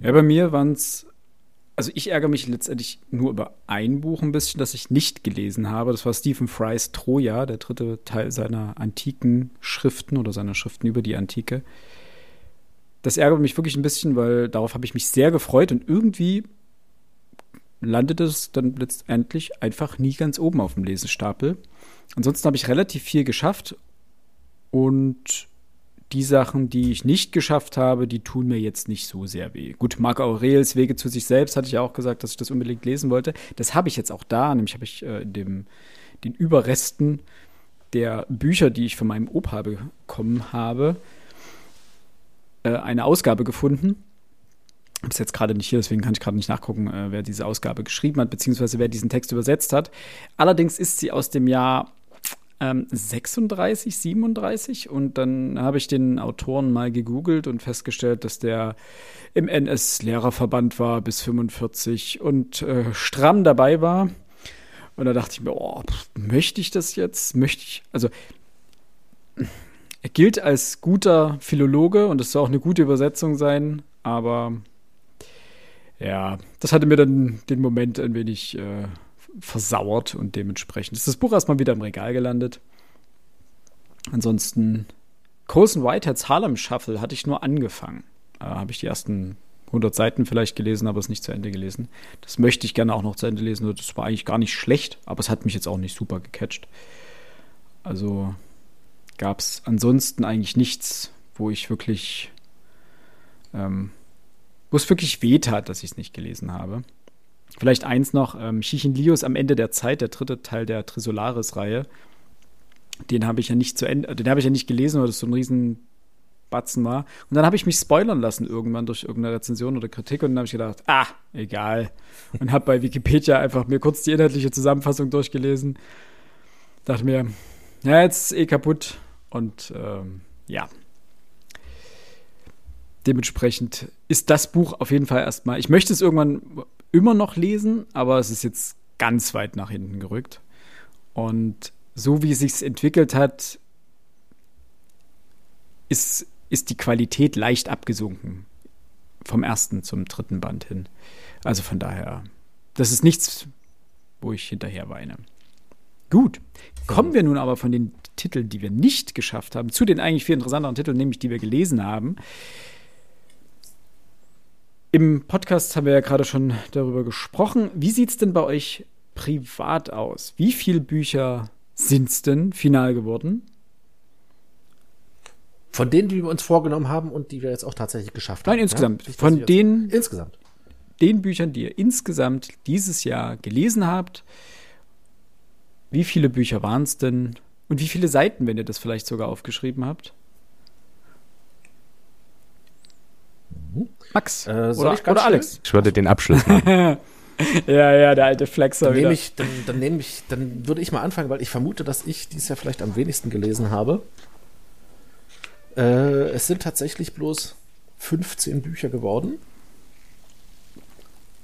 Ja, bei mir waren es, also ich ärgere mich letztendlich nur über ein Buch ein bisschen, das ich nicht gelesen habe. Das war Stephen Frys Troja, der dritte Teil seiner antiken Schriften oder seiner Schriften über die Antike. Das ärgert mich wirklich ein bisschen, weil darauf habe ich mich sehr gefreut und irgendwie landet es dann letztendlich einfach nie ganz oben auf dem Lesestapel. Ansonsten habe ich relativ viel geschafft und die Sachen, die ich nicht geschafft habe, die tun mir jetzt nicht so sehr weh. Gut, Marc Aurels Wege zu sich selbst hatte ich ja auch gesagt, dass ich das unbedingt lesen wollte. Das habe ich jetzt auch da, nämlich habe ich äh, dem, den Überresten der Bücher, die ich von meinem Opa bekommen habe, äh, eine Ausgabe gefunden. Ist jetzt gerade nicht hier, deswegen kann ich gerade nicht nachgucken, äh, wer diese Ausgabe geschrieben hat, beziehungsweise wer diesen Text übersetzt hat. Allerdings ist sie aus dem Jahr ähm, 36, 37 und dann habe ich den Autoren mal gegoogelt und festgestellt, dass der im NS-Lehrerverband war bis 45 und äh, stramm dabei war. Und da dachte ich mir, oh, möchte ich das jetzt? Möchte ich, also er gilt als guter Philologe und es soll auch eine gute Übersetzung sein, aber ja, das hatte mir dann den Moment ein wenig äh, versauert und dementsprechend ist das Buch erstmal wieder im Regal gelandet. Ansonsten Colson Whiteheads Harlem Shuffle hatte ich nur angefangen. Äh, Habe ich die ersten 100 Seiten vielleicht gelesen, aber es nicht zu Ende gelesen. Das möchte ich gerne auch noch zu Ende lesen. Das war eigentlich gar nicht schlecht, aber es hat mich jetzt auch nicht super gecatcht. Also gab es ansonsten eigentlich nichts, wo ich wirklich, ähm, wo es wirklich weh tat, dass ich es nicht gelesen habe. Vielleicht eins noch, ähm, Lios am Ende der Zeit, der dritte Teil der Trisolaris-Reihe. Den habe ich ja nicht zu Ende, den habe ich ja nicht gelesen, weil das so ein riesen Batzen war. Und dann habe ich mich spoilern lassen irgendwann durch irgendeine Rezension oder Kritik und dann habe ich gedacht, ah, egal. Und habe bei Wikipedia einfach mir kurz die inhaltliche Zusammenfassung durchgelesen. Dachte mir, ja, jetzt ist eh kaputt. Und ähm, ja. Dementsprechend ist das Buch auf jeden Fall erstmal. Ich möchte es irgendwann immer noch lesen, aber es ist jetzt ganz weit nach hinten gerückt. Und so wie es sich entwickelt hat, ist, ist die Qualität leicht abgesunken. Vom ersten zum dritten Band hin. Also von daher, das ist nichts, wo ich hinterher weine. Gut, kommen wir nun aber von den Titeln, die wir nicht geschafft haben, zu den eigentlich viel interessanteren Titeln, nämlich die wir gelesen haben. Im Podcast haben wir ja gerade schon darüber gesprochen. Wie sieht es denn bei euch privat aus? Wie viele Bücher sind es denn final geworden? Von denen, die wir uns vorgenommen haben und die wir jetzt auch tatsächlich geschafft haben. Nein, insgesamt. Ja? Von den, insgesamt. den Büchern, die ihr insgesamt dieses Jahr gelesen habt, wie viele Bücher waren es denn? Und wie viele Seiten, wenn ihr das vielleicht sogar aufgeschrieben habt? Max äh, oder, oder Alex. Ich würde den Abschluss machen. ja, ja, der alte Flexer dann nehme ich, dann, dann nehme ich, dann würde ich mal anfangen, weil ich vermute, dass ich dies Jahr vielleicht am wenigsten gelesen habe. Äh, es sind tatsächlich bloß 15 Bücher geworden.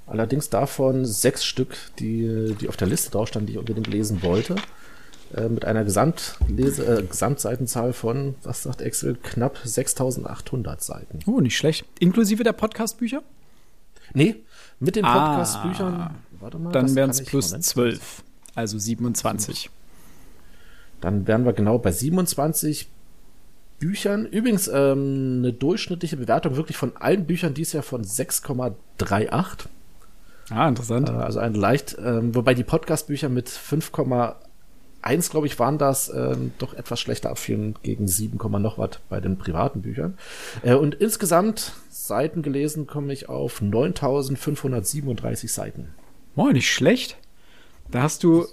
Allerdings davon sechs Stück, die, die auf der Liste drauf standen, die ich unbedingt lesen wollte. Äh, mit einer Gesamtlese, äh, Gesamtseitenzahl von, was sagt Excel, knapp 6800 Seiten. Oh, nicht schlecht. Inklusive der Podcast-Bücher? Nee, mit den Podcast-Büchern, ah, warte mal. Dann wären es plus Moment, 12, also 27. Dann wären wir genau bei 27 Büchern. Übrigens ähm, eine durchschnittliche Bewertung wirklich von allen Büchern dies Jahr von 6,38. Ah, interessant. Äh, also ein leicht, äh, wobei die Podcast-Bücher mit 5,1, glaube ich, waren das äh, doch etwas schlechter abfielen gegen 7, noch was bei den privaten Büchern. Äh, und insgesamt Seiten gelesen komme ich auf 9537 Seiten. Oh, nicht schlecht. Da hast du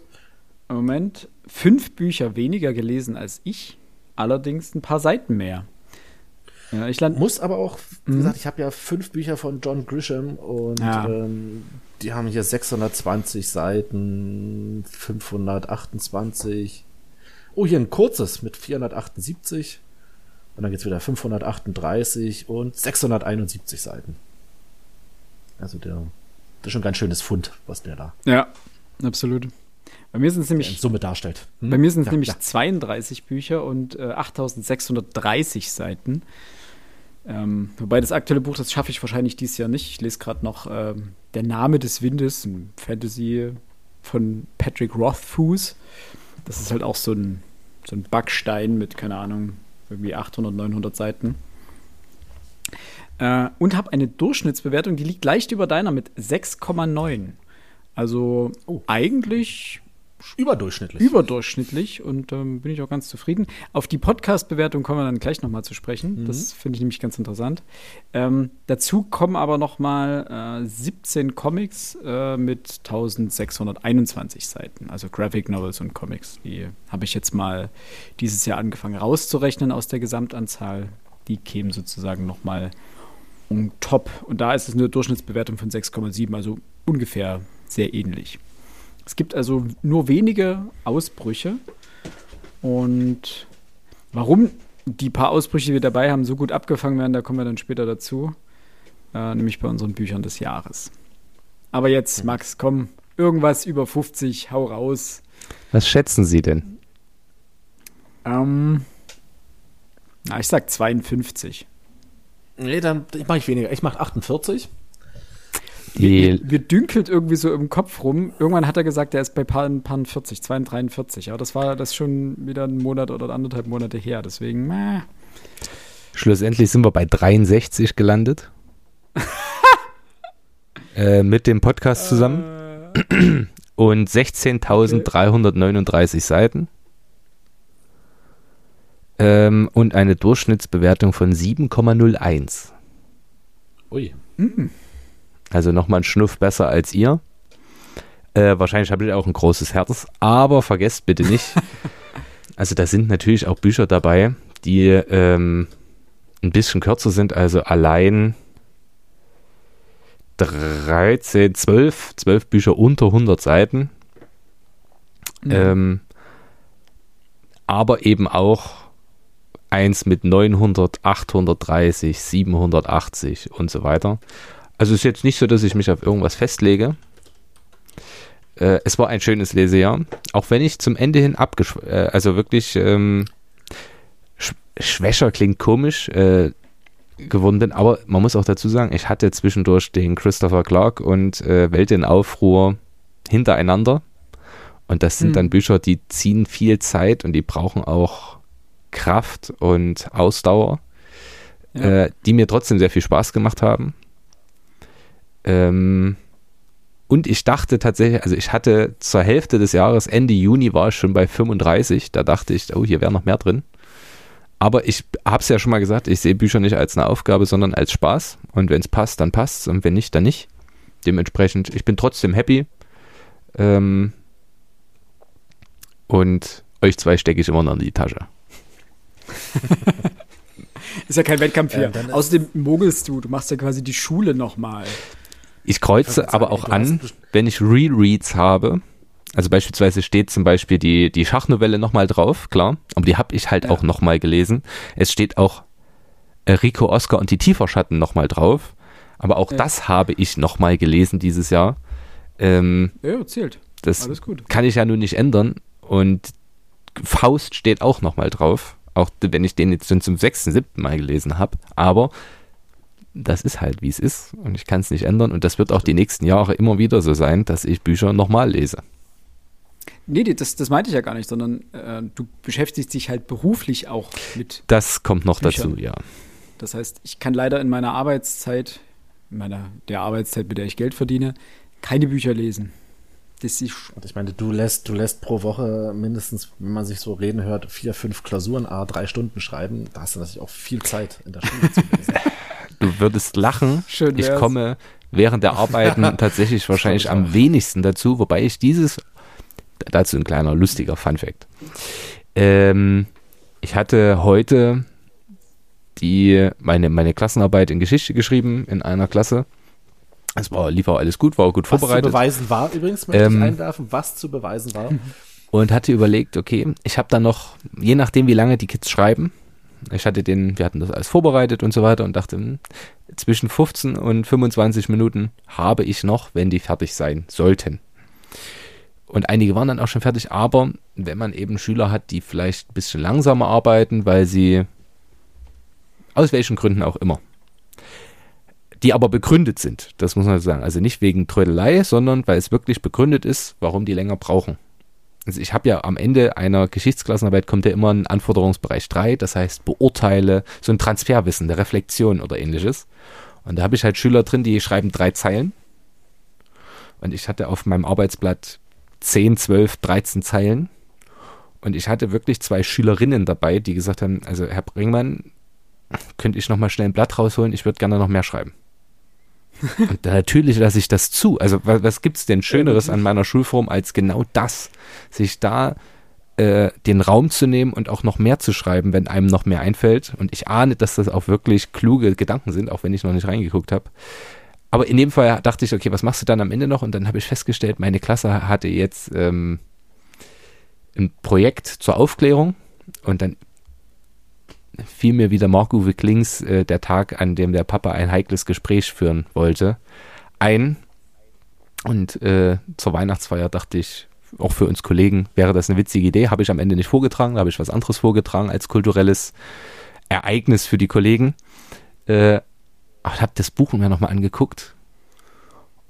im Moment fünf Bücher weniger gelesen als ich, allerdings ein paar Seiten mehr. Ja, ich muss aber auch, wie mhm. gesagt, ich habe ja fünf Bücher von John Grisham und ja. ähm, die haben hier 620 Seiten, 528. Oh, hier ein kurzes mit 478. Und dann geht's wieder 538 und 671 Seiten. Also der, das ist schon ein ganz schönes Fund, was der da. Ja, absolut. Bei mir sind es nämlich, Summe darstellt. Hm? bei mir sind es Ja, nämlich ja. 32 Bücher und äh, 8630 Seiten. Ähm, wobei das aktuelle Buch, das schaffe ich wahrscheinlich dieses Jahr nicht. Ich lese gerade noch ähm, Der Name des Windes, ein Fantasy von Patrick Rothfuss. Das ist halt auch so ein, so ein Backstein mit, keine Ahnung, irgendwie 800, 900 Seiten. Äh, und habe eine Durchschnittsbewertung, die liegt leicht über deiner mit 6,9. Also Oh. eigentlich Überdurchschnittlich. überdurchschnittlich und ähm, bin ich auch ganz zufrieden. Auf die Podcast-Bewertung kommen wir dann gleich nochmal zu sprechen. Mhm. Das finde ich nämlich ganz interessant. Ähm, dazu kommen aber nochmal äh, 17 Comics äh, mit 1621 Seiten, also Graphic Novels und Comics. Die habe ich jetzt mal dieses Jahr angefangen rauszurechnen aus der Gesamtanzahl. Die kämen sozusagen nochmal on top. Und da ist es eine Durchschnittsbewertung von 6,7, also ungefähr sehr ähnlich. Es gibt also nur wenige Ausbrüche. Und warum die paar Ausbrüche, die wir dabei haben, so gut abgefangen werden, da kommen wir dann später dazu. Äh, nämlich bei unseren Büchern des Jahres. Aber jetzt, Max, komm, irgendwas über 50, hau raus. Was schätzen Sie denn? Ähm, na, ich sag 52. Nee, dann mache ich weniger. Ich mache 48. Die, Wir dünkelt irgendwie so im Kopf rum. Irgendwann hat er gesagt, er ist bei paar 40, 42. Aber das war das schon wieder ein Monat oder anderthalb Monate her. Deswegen, äh, schlussendlich sind wir bei 63 gelandet. äh, mit dem Podcast zusammen. Äh, Und 16.339 Seiten. Ähm, und eine Durchschnittsbewertung von 7,01. Ui. Also nochmal ein Schnuff besser als ihr. Äh, wahrscheinlich habt ihr auch ein großes Herz, aber vergesst bitte nicht, also da sind natürlich auch Bücher dabei, die ähm, ein bisschen kürzer sind, also allein 13, 12, 12 Bücher unter 100 Seiten. Ähm, aber eben auch eins mit 900, 830, 780 und so weiter. Also es ist jetzt nicht so, dass ich mich auf irgendwas festlege. Äh, es war ein schönes Lesejahr, auch wenn ich zum Ende hin abgesch... Äh, also wirklich ähm, sch schwächer klingt komisch äh, geworden bin, aber man muss auch dazu sagen, ich hatte zwischendurch den Christopher Clark und äh, Welt in Aufruhr hintereinander. Und das sind Hm. dann Bücher, die ziehen viel Zeit und die brauchen auch Kraft und Ausdauer, Ja. äh, die mir trotzdem sehr viel Spaß gemacht haben. Ähm, und ich dachte tatsächlich, also ich hatte zur Hälfte des Jahres, Ende Juni war ich schon bei 35, da dachte ich, oh, hier wäre noch mehr drin. Aber ich habe es ja schon mal gesagt, ich sehe Bücher nicht als eine Aufgabe, sondern als Spaß. Und wenn es passt, dann passt es und wenn nicht, dann nicht. Dementsprechend, ich bin trotzdem happy. Ähm, und euch zwei stecke ich immer noch in die Tasche. Ist ja kein Wettkampf hier. Ist- Außerdem mogelst du, du machst ja quasi die Schule nochmal. Ich kreuze Ich aber auch an, wenn ich Rereads habe. Also beispielsweise steht zum Beispiel die, die Schachnovelle nochmal drauf, klar. Aber die habe ich halt Ja. auch nochmal gelesen. Es steht auch äh, Rico, Oscar und die Tieferschatten nochmal drauf. Aber auch Ja. das habe ich nochmal gelesen dieses Jahr. Ähm, Ja, zählt. das Alles gut. kann ich ja nun nicht ändern. Und Faust steht auch nochmal drauf. Auch wenn ich den jetzt schon zum sechsten, siebten Mal gelesen habe. Aber das ist halt, wie es ist. Und ich kann es nicht ändern. Und das wird auch die nächsten Jahre immer wieder so sein, dass ich Bücher nochmal lese. Nee, das, das meinte ich ja gar nicht, sondern äh, du beschäftigst dich halt beruflich auch mit. Das kommt noch Bücher. dazu, ja. Das heißt, ich kann leider in meiner Arbeitszeit, in meiner der Arbeitszeit, mit der ich Geld verdiene, keine Bücher lesen. Das ist, Und ich meine, du lässt, du lässt pro Woche mindestens, wenn man sich so reden hört, vier, fünf Klausuren, a drei Stunden schreiben. Da hast du natürlich auch viel Zeit in der Schule zu lesen. Du würdest lachen. Schön ich wär's. komme während der Arbeiten tatsächlich wahrscheinlich ich am wenigsten dazu, wobei ich dieses, dazu ein kleiner lustiger Funfact. Ähm, ich hatte heute die, meine, meine Klassenarbeit in Geschichte geschrieben in einer Klasse. Es war, lief auch alles gut, war auch gut Was zu vorbereitet. beweisen war übrigens, möchte Ähm, ich einwerfen, was zu beweisen war. und hatte überlegt, okay, ich habe da noch, je nachdem wie lange die Kids schreiben, ich hatte den, wir hatten das alles vorbereitet und so weiter und dachte, hm, zwischen 15 und 25 Minuten habe ich noch, wenn die fertig sein sollten. Und einige waren dann auch schon fertig, aber wenn man eben Schüler hat, die vielleicht ein bisschen langsamer arbeiten, weil sie aus welchen Gründen auch immer, die aber begründet sind, das muss man sagen. Also nicht wegen Trödelei, sondern weil es wirklich begründet ist, warum die länger brauchen. Also ich habe ja am Ende einer Geschichtsklassenarbeit kommt ja immer ein Anforderungsbereich 3, das heißt beurteile, so ein Transferwissen, eine Reflexion oder ähnliches. Und da habe ich halt Schüler drin, die schreiben drei Zeilen. Und ich hatte auf meinem Arbeitsblatt 10, 12, 13 Zeilen. Und ich hatte wirklich zwei Schülerinnen dabei, die gesagt haben, also Herr Bringmann, könnte ich noch mal schnell ein Blatt rausholen, ich würde gerne noch mehr schreiben. Und natürlich lasse ich das zu. Also was, was gibt es denn Schöneres an meiner Schulform als genau das, sich da äh, den Raum zu nehmen und auch noch mehr zu schreiben, wenn einem noch mehr einfällt. Und ich ahne, dass das auch wirklich kluge Gedanken sind, auch wenn ich noch nicht reingeguckt habe. Aber in dem Fall dachte ich, okay, was machst du dann am Ende noch? Und dann habe ich festgestellt, meine Klasse hatte jetzt ähm, ein Projekt zur Aufklärung und dann fiel mir wieder Marc-Uwe Klings, äh, der Tag, an dem der Papa ein heikles Gespräch führen wollte, ein. Und äh, zur Weihnachtsfeier dachte ich, auch für uns Kollegen wäre das eine witzige Idee. Habe ich am Ende nicht vorgetragen, da habe ich was anderes vorgetragen als kulturelles Ereignis für die Kollegen. Äh, aber habe das Buch mir nochmal angeguckt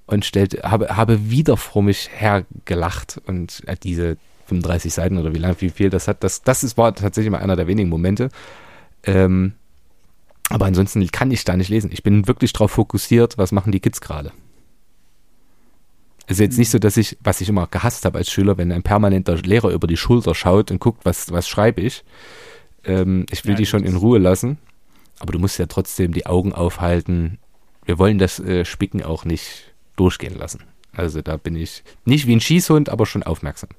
und stellte, habe, habe wieder vor mich hergelacht und äh, diese 35 Seiten oder wie lang, wie viel das hat, das, das ist, war tatsächlich mal einer der wenigen Momente, ähm, aber ansonsten kann ich da nicht lesen. Ich bin wirklich darauf fokussiert, was machen die Kids gerade. Es ist jetzt nicht so, dass ich, was ich immer gehasst habe als Schüler, wenn ein permanenter Lehrer über die Schulter schaut und guckt, was, was schreibe ich. Ähm, ich will ja, die schon in Ruhe lassen. Aber du musst ja trotzdem die Augen aufhalten. Wir wollen das äh, Spicken auch nicht durchgehen lassen. Also da bin ich nicht wie ein Schießhund, aber schon aufmerksam.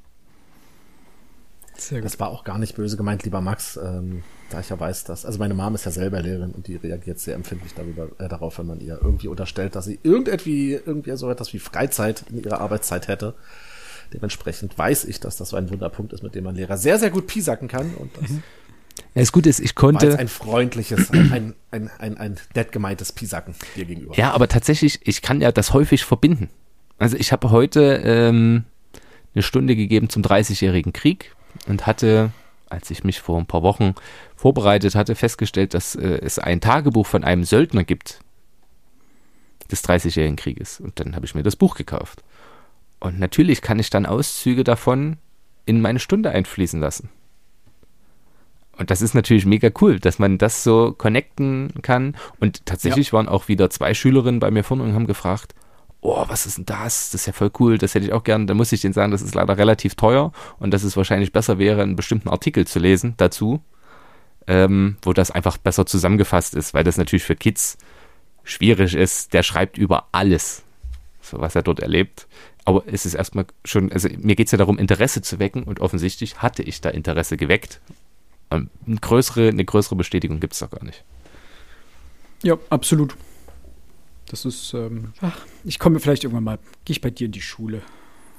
Das war auch gar nicht böse gemeint, lieber Max. Ähm, da ich ja weiß, dass, also meine Mom ist ja selber Lehrerin und die reagiert sehr empfindlich darüber, äh, darauf, wenn man ihr irgendwie unterstellt, dass sie irgendwie, irgendwie so etwas wie Freizeit in ihrer Arbeitszeit hätte. Dementsprechend weiß ich, dass das so ein Wunderpunkt ist, mit dem man Lehrer sehr, sehr gut piesacken kann und das. Mhm. Ja, das Gute ist, ich konnte. ein freundliches, ein, ein, ein, ein nett gemeintes Piesacken dir gegenüber. Ja, aber tatsächlich, ich kann ja das häufig verbinden. Also ich habe heute ähm, eine Stunde gegeben zum 30-jährigen Krieg und hatte als ich mich vor ein paar Wochen vorbereitet hatte, festgestellt, dass äh, es ein Tagebuch von einem Söldner gibt des Dreißigjährigen Krieges. Und dann habe ich mir das Buch gekauft. Und natürlich kann ich dann Auszüge davon in meine Stunde einfließen lassen. Und das ist natürlich mega cool, dass man das so connecten kann. Und tatsächlich ja. waren auch wieder zwei Schülerinnen bei mir vorne und haben gefragt, oh, was ist denn das? Das ist ja voll cool, das hätte ich auch gern. Da muss ich denen sagen, das ist leider relativ teuer und dass es wahrscheinlich besser wäre, einen bestimmten Artikel zu lesen dazu, ähm, wo das einfach besser zusammengefasst ist, weil das natürlich für Kids schwierig ist. Der schreibt über alles, so was er dort erlebt. Aber es ist erstmal schon, also mir geht es ja darum, Interesse zu wecken und offensichtlich hatte ich da Interesse geweckt. Ähm, eine größere, eine größere Bestätigung gibt es doch gar nicht. Ja, absolut. Das ist, ähm, ach, ich komme vielleicht irgendwann mal, gehe ich bei dir in die Schule.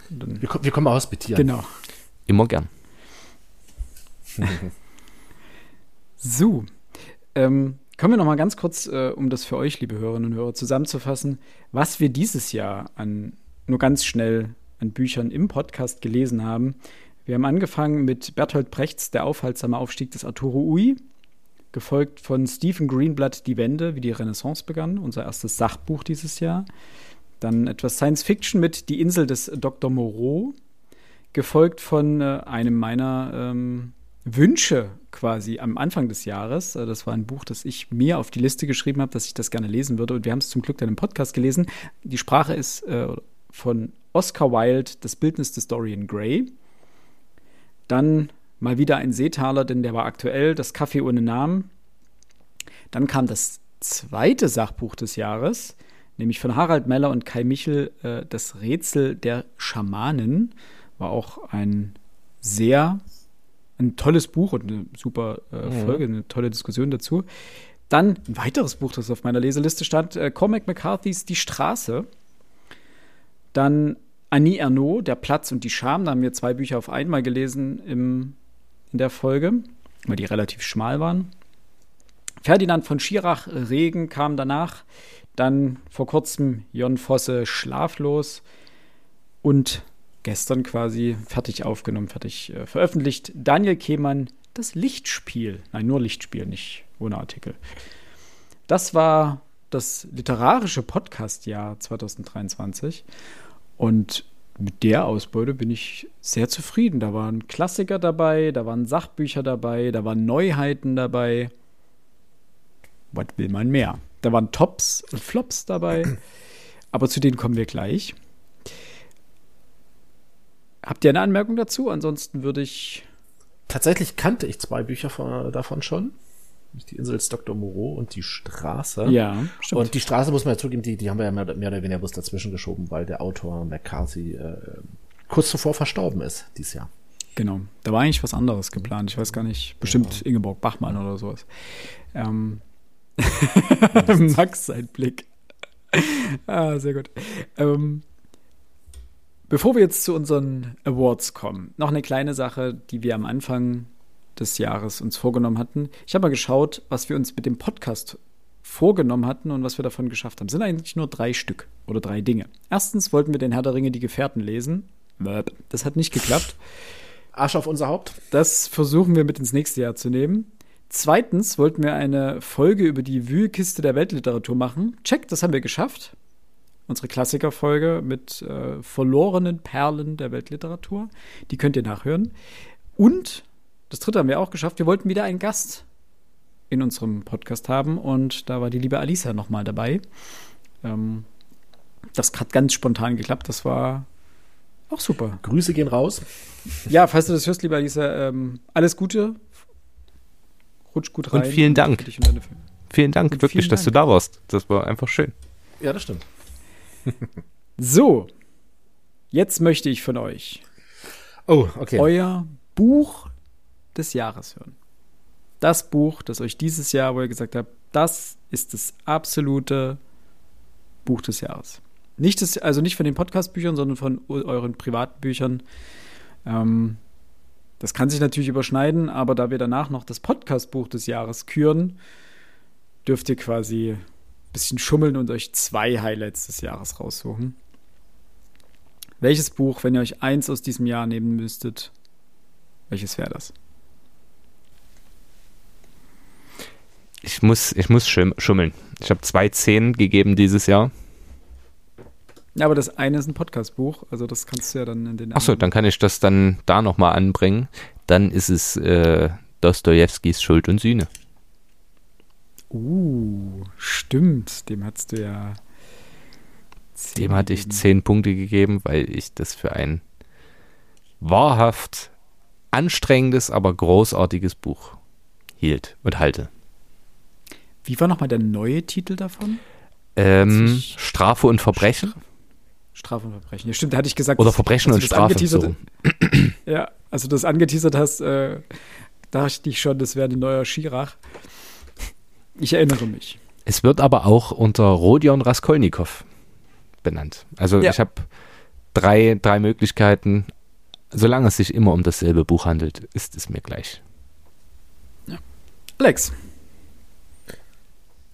Dann, wir, wir, kommen mal hospitieren. Genau. Immer gern. so. Ähm, kommen wir noch mal ganz kurz, äh, um das für euch, liebe Hörerinnen und Hörer, zusammenzufassen, was wir dieses Jahr an, nur ganz schnell an Büchern im Podcast gelesen haben. Wir haben angefangen mit Bertolt Brechts Der aufhaltsame Aufstieg des Arturo Ui gefolgt von Stephen Greenblatt Die Wende, wie die Renaissance begann, unser erstes Sachbuch dieses Jahr. Dann etwas Science Fiction mit Die Insel des Dr. Moreau, gefolgt von äh, einem meiner ähm, Wünsche quasi am Anfang des Jahres. Äh, das war ein Buch, das ich mir auf die Liste geschrieben habe, dass ich das gerne lesen würde. Und wir haben es zum Glück dann im Podcast gelesen. Die Sprache ist äh, von Oscar Wilde, Das Bildnis des Dorian Gray. Dann Mal wieder ein Seetaler, denn der war aktuell, das Kaffee ohne Namen. Dann kam das zweite Sachbuch des Jahres, nämlich von Harald Meller und Kai Michel, äh, Das Rätsel der Schamanen. War auch ein sehr, ein tolles Buch und eine super äh, mhm. Folge, eine tolle Diskussion dazu. Dann ein weiteres Buch, das auf meiner Leseliste stand, äh, Cormac McCarthy's Die Straße. Dann Annie Ernaux, Der Platz und die Scham. Da haben wir zwei Bücher auf einmal gelesen im der Folge, weil die relativ schmal waren. Ferdinand von Schirach, Regen kam danach. Dann vor kurzem Jon Fosse, Schlaflos. Und gestern quasi fertig aufgenommen, fertig äh, veröffentlicht. Daniel Kehmann, das Lichtspiel. Nein, nur Lichtspiel, nicht ohne Artikel. Das war das literarische Podcast-Jahr 2023. Und mit der Ausbeute bin ich sehr zufrieden. Da waren Klassiker dabei, da waren Sachbücher dabei, da waren Neuheiten dabei. Was will man mehr? Da waren Tops und Flops dabei. Aber zu denen kommen wir gleich. Habt ihr eine Anmerkung dazu? Ansonsten würde ich. Tatsächlich kannte ich zwei Bücher von, davon schon. Die Insel des Dr. Moreau und die Straße. Ja, stimmt. Und die Straße muss man ja zugeben, die, die haben wir ja mehr, mehr oder weniger bloß dazwischen geschoben, weil der Autor McCarthy äh, kurz zuvor verstorben ist dieses Jahr. Genau. Da war eigentlich was anderes geplant. Ich weiß gar nicht. Bestimmt ja. Ingeborg Bachmann oder sowas. Ähm. Max sein Blick. ah, sehr gut. Ähm, bevor wir jetzt zu unseren Awards kommen, noch eine kleine Sache, die wir am Anfang des Jahres uns vorgenommen hatten. Ich habe mal geschaut, was wir uns mit dem Podcast vorgenommen hatten und was wir davon geschafft haben. Es sind eigentlich nur drei Stück oder drei Dinge. Erstens wollten wir den Herr der Ringe die Gefährten lesen. Das hat nicht geklappt. Arsch auf unser Haupt. Das versuchen wir mit ins nächste Jahr zu nehmen. Zweitens wollten wir eine Folge über die Wühlkiste der Weltliteratur machen. Check, das haben wir geschafft. Unsere Klassikerfolge mit äh, verlorenen Perlen der Weltliteratur. Die könnt ihr nachhören. Und das dritte haben wir auch geschafft. Wir wollten wieder einen Gast in unserem Podcast haben und da war die liebe Alisa nochmal dabei. Ähm, das hat ganz spontan geklappt. Das war auch super. Grüße gehen raus. Ja, falls du das hörst, liebe Alisa, ähm, alles Gute. Rutsch gut rein. Und vielen Dank. Und vielen Dank, und wirklich, vielen dass Dank. du da warst. Das war einfach schön. Ja, das stimmt. so, jetzt möchte ich von euch oh, okay. euer Buch des Jahres hören. Das Buch, das euch dieses Jahr, wo ihr gesagt habt, das ist das absolute Buch des Jahres. Nicht das, also nicht von den Podcast-Büchern, sondern von euren privaten Büchern. Ähm, das kann sich natürlich überschneiden, aber da wir danach noch das Podcast-Buch des Jahres küren, dürft ihr quasi ein bisschen schummeln und euch zwei Highlights des Jahres raussuchen. Welches Buch, wenn ihr euch eins aus diesem Jahr nehmen müsstet, welches wäre das? Ich muss, ich muss schummeln. Ich habe zwei Zehn gegeben dieses Jahr. Ja, aber das eine ist ein Podcast-Buch, also das kannst du ja dann in den. Achso, dann kann ich das dann da nochmal anbringen. Dann ist es äh, Dostojewskis Schuld und Sühne. Uh, stimmt. Dem hast du ja. Dem hatte ich zehn Punkte gegeben, weil ich das für ein wahrhaft anstrengendes, aber großartiges Buch hielt und halte. Wie war nochmal der neue Titel davon? Ähm, Strafe und Verbrechen. Stra Strafe und Verbrechen. Ja, stimmt, da hatte ich gesagt. Oder Verbrechen und Strafe. So. ja, also das angeteasert hast, äh, dachte ich schon, das wäre ein neuer Schirach. Ich erinnere mich. Es wird aber auch unter Rodion Raskolnikow benannt. Also ja. ich habe drei, drei Möglichkeiten. Solange es sich immer um dasselbe Buch handelt, ist es mir gleich. Ja. Alex,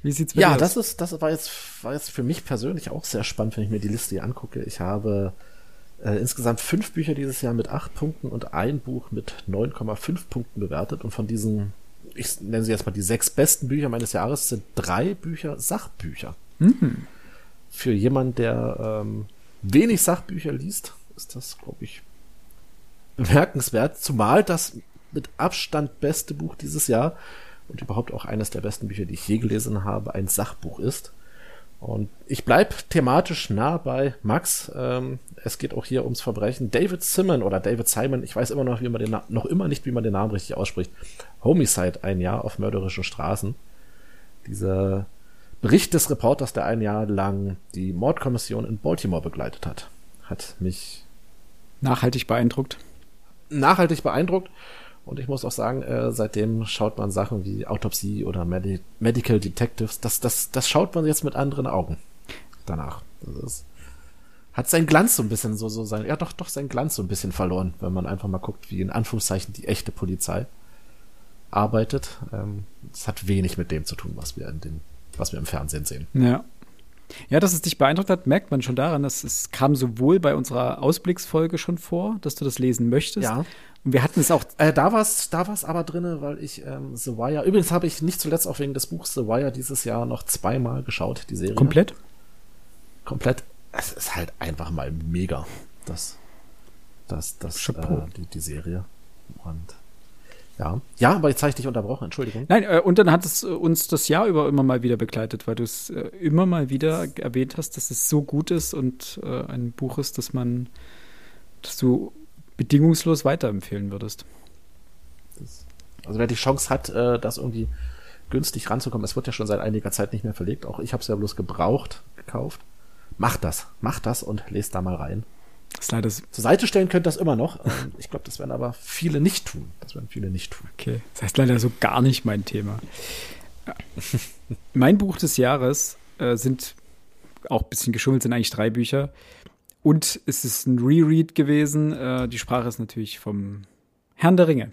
wie sieht's bei ja, dir aus? Ja, das ist, das war jetzt, war jetzt für mich persönlich auch sehr spannend, wenn ich mir die Liste hier angucke. Ich habe äh, insgesamt fünf Bücher dieses Jahr mit acht Punkten und ein Buch mit 9,5 Punkten bewertet. Und von diesen, ich nenne sie jetzt mal die sechs besten Bücher meines Jahres, sind drei Bücher Sachbücher. Mhm. Für jemanden, der ähm, wenig Sachbücher liest, ist das, glaube ich, bemerkenswert. Zumal das mit Abstand beste Buch dieses Jahr und überhaupt auch eines der besten Bücher, die ich je gelesen habe, ein Sachbuch ist. Und ich bleibe thematisch nah bei Max. Ähm, es geht auch hier ums Verbrechen. David Simon oder David Simon, ich weiß immer noch, wie man den noch immer nicht, wie man den Namen richtig ausspricht. Homicide, ein Jahr auf mörderischen Straßen. Dieser Bericht des Reporters, der ein Jahr lang die Mordkommission in Baltimore begleitet hat, hat mich nachhaltig beeindruckt. Nachhaltig beeindruckt. Und ich muss auch sagen, äh, seitdem schaut man Sachen wie Autopsie oder Medi Medical Detectives. Das, das, das schaut man jetzt mit anderen Augen danach. Das ist, hat sein Glanz so ein bisschen so, so sein, ja doch, doch sein Glanz so ein bisschen verloren, wenn man einfach mal guckt, wie in Anführungszeichen die echte Polizei arbeitet. Ähm, es ähm, hat wenig mit dem zu tun, was wir in den, was wir im Fernsehen sehen. Ja. Ja, dass es dich beeindruckt hat, merkt man schon daran, dass es kam sowohl bei unserer Ausblicksfolge schon vor, dass du das lesen möchtest. Ja. Und wir hatten es auch. Äh, da war es da war's aber drin, weil ich ähm, The Wire. Übrigens habe ich nicht zuletzt auch wegen des Buchs The Wire dieses Jahr noch zweimal geschaut, die Serie. Komplett? Komplett. Es ist halt einfach mal mega. Das, das, das, äh, die, die Serie. Und ja. Ja, aber jetzt habe ich dich unterbrochen, Entschuldigung. Nein, äh, und dann hat es äh, uns das Jahr über immer mal wieder begleitet, weil du es äh, immer mal wieder erwähnt hast, dass es so gut ist und äh, ein Buch ist, das man, das du bedingungslos weiterempfehlen würdest. Das, also wer die Chance hat, äh, das irgendwie günstig ranzukommen, es wird ja schon seit einiger Zeit nicht mehr verlegt, auch ich habe es ja bloß gebraucht gekauft. Macht das, macht das und lest da mal rein. Leider Zur Seite stellen könnt das immer noch. Ähm, ich glaube, das werden aber viele nicht tun. Das werden viele nicht tun. Okay, das heißt leider so gar nicht mein Thema. mein Buch des Jahres äh, sind auch ein bisschen geschummelt, sind eigentlich drei Bücher. Und es ist ein Reread gewesen. Äh, die Sprache ist natürlich vom Herrn der Ringe.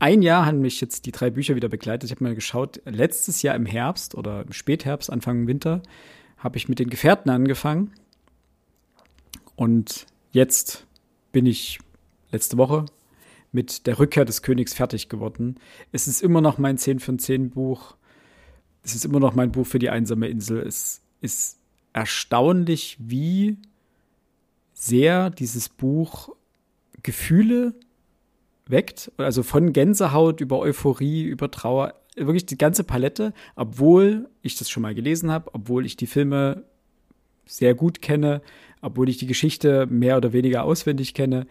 Ein Jahr haben mich jetzt die drei Bücher wieder begleitet. Ich habe mal geschaut, letztes Jahr im Herbst oder im Spätherbst, Anfang Winter, habe ich mit den Gefährten angefangen. Und jetzt bin ich letzte Woche mit der Rückkehr des Königs fertig geworden. Es ist immer noch mein 10 von 10 Buch. Es ist immer noch mein Buch für die einsame Insel. Es ist erstaunlich, wie sehr dieses Buch Gefühle weckt. Also von Gänsehaut über Euphorie, über Trauer, wirklich die ganze Palette, obwohl ich das schon mal gelesen habe, obwohl ich die Filme sehr gut kenne, obwohl ich die Geschichte mehr oder weniger auswendig kenne.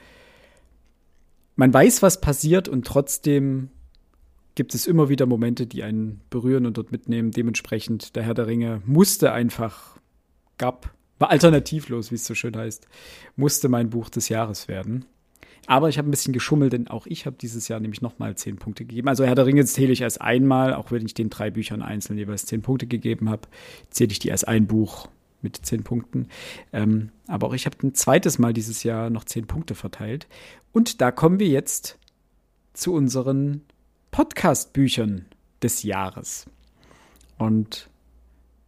Man weiß, was passiert und trotzdem gibt es immer wieder Momente, die einen berühren und dort mitnehmen. Dementsprechend, der Herr der Ringe musste einfach, gab, war alternativlos, wie es so schön heißt, musste mein Buch des Jahres werden. Aber ich habe ein bisschen geschummelt, denn auch ich habe dieses Jahr nämlich nochmal zehn Punkte gegeben. Also Herr der Ringe zähle ich als einmal, auch wenn ich den drei Büchern einzeln jeweils zehn Punkte gegeben habe, zähle ich die als ein Buch mit zehn Punkten. Ähm, aber auch ich habe ein zweites Mal dieses Jahr noch zehn Punkte verteilt. Und da kommen wir jetzt zu unseren Podcast-Büchern des Jahres. Und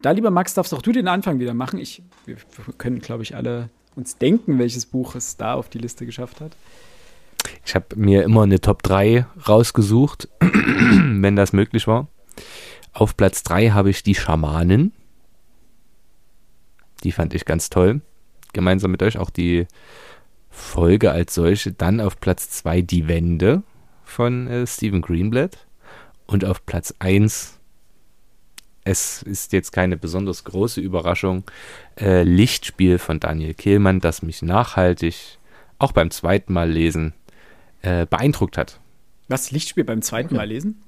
da, lieber Max, darfst auch du den Anfang wieder machen. Ich, wir können, glaube ich, alle uns denken, welches Buch es da auf die Liste geschafft hat. Ich habe mir immer eine Top 3 rausgesucht, wenn das möglich war. Auf Platz 3 habe ich die Schamanen die fand ich ganz toll. Gemeinsam mit euch auch die Folge als solche. Dann auf Platz 2 Die Wende von äh, Stephen Greenblatt. Und auf Platz 1, es ist jetzt keine besonders große Überraschung, äh, Lichtspiel von Daniel Kehlmann, das mich nachhaltig auch beim zweiten Mal lesen äh, beeindruckt hat. Was, Lichtspiel beim zweiten Mal lesen?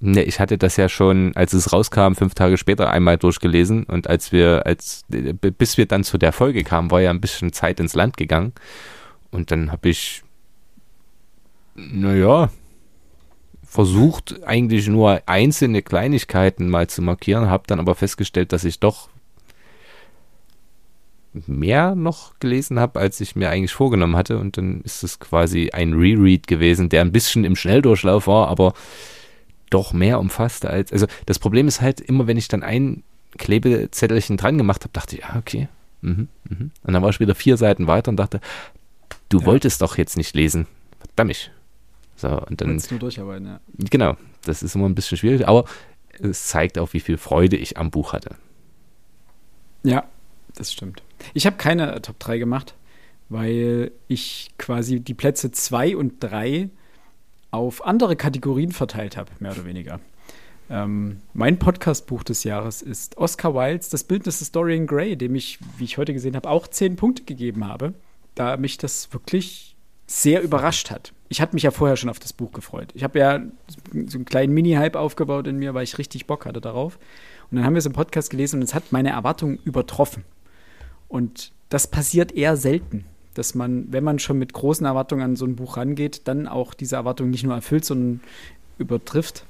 Ne, ich hatte das ja schon, als es rauskam, fünf Tage später einmal durchgelesen und als wir, als bis wir dann zu der Folge kamen, war ja ein bisschen Zeit ins Land gegangen und dann habe ich, naja, versucht eigentlich nur einzelne Kleinigkeiten mal zu markieren, habe dann aber festgestellt, dass ich doch mehr noch gelesen habe, als ich mir eigentlich vorgenommen hatte und dann ist es quasi ein Reread gewesen, der ein bisschen im Schnelldurchlauf war, aber doch mehr umfasste als. Also das Problem ist halt, immer wenn ich dann ein Klebezettelchen dran gemacht habe, dachte ich, ja, okay. Mhm, mhm. Und dann war ich wieder vier Seiten weiter und dachte, du ja. wolltest doch jetzt nicht lesen. Verdammt. So, und dann. nur durcharbeiten, ja. Genau, das ist immer ein bisschen schwierig, aber es zeigt auch, wie viel Freude ich am Buch hatte. Ja, das stimmt. Ich habe keine Top 3 gemacht, weil ich quasi die Plätze 2 und 3 auf andere Kategorien verteilt habe, mehr oder weniger. Ähm, mein Podcast-Buch des Jahres ist Oscar Wildes Das Bildnis des Dorian Gray, dem ich, wie ich heute gesehen habe, auch zehn Punkte gegeben habe, da mich das wirklich sehr überrascht hat. Ich hatte mich ja vorher schon auf das Buch gefreut. Ich habe ja so einen kleinen Mini-Hype aufgebaut in mir, weil ich richtig Bock hatte darauf. Und dann haben wir es im Podcast gelesen und es hat meine Erwartungen übertroffen. Und das passiert eher selten dass man, wenn man schon mit großen Erwartungen an so ein Buch rangeht, dann auch diese Erwartungen nicht nur erfüllt, sondern übertrifft.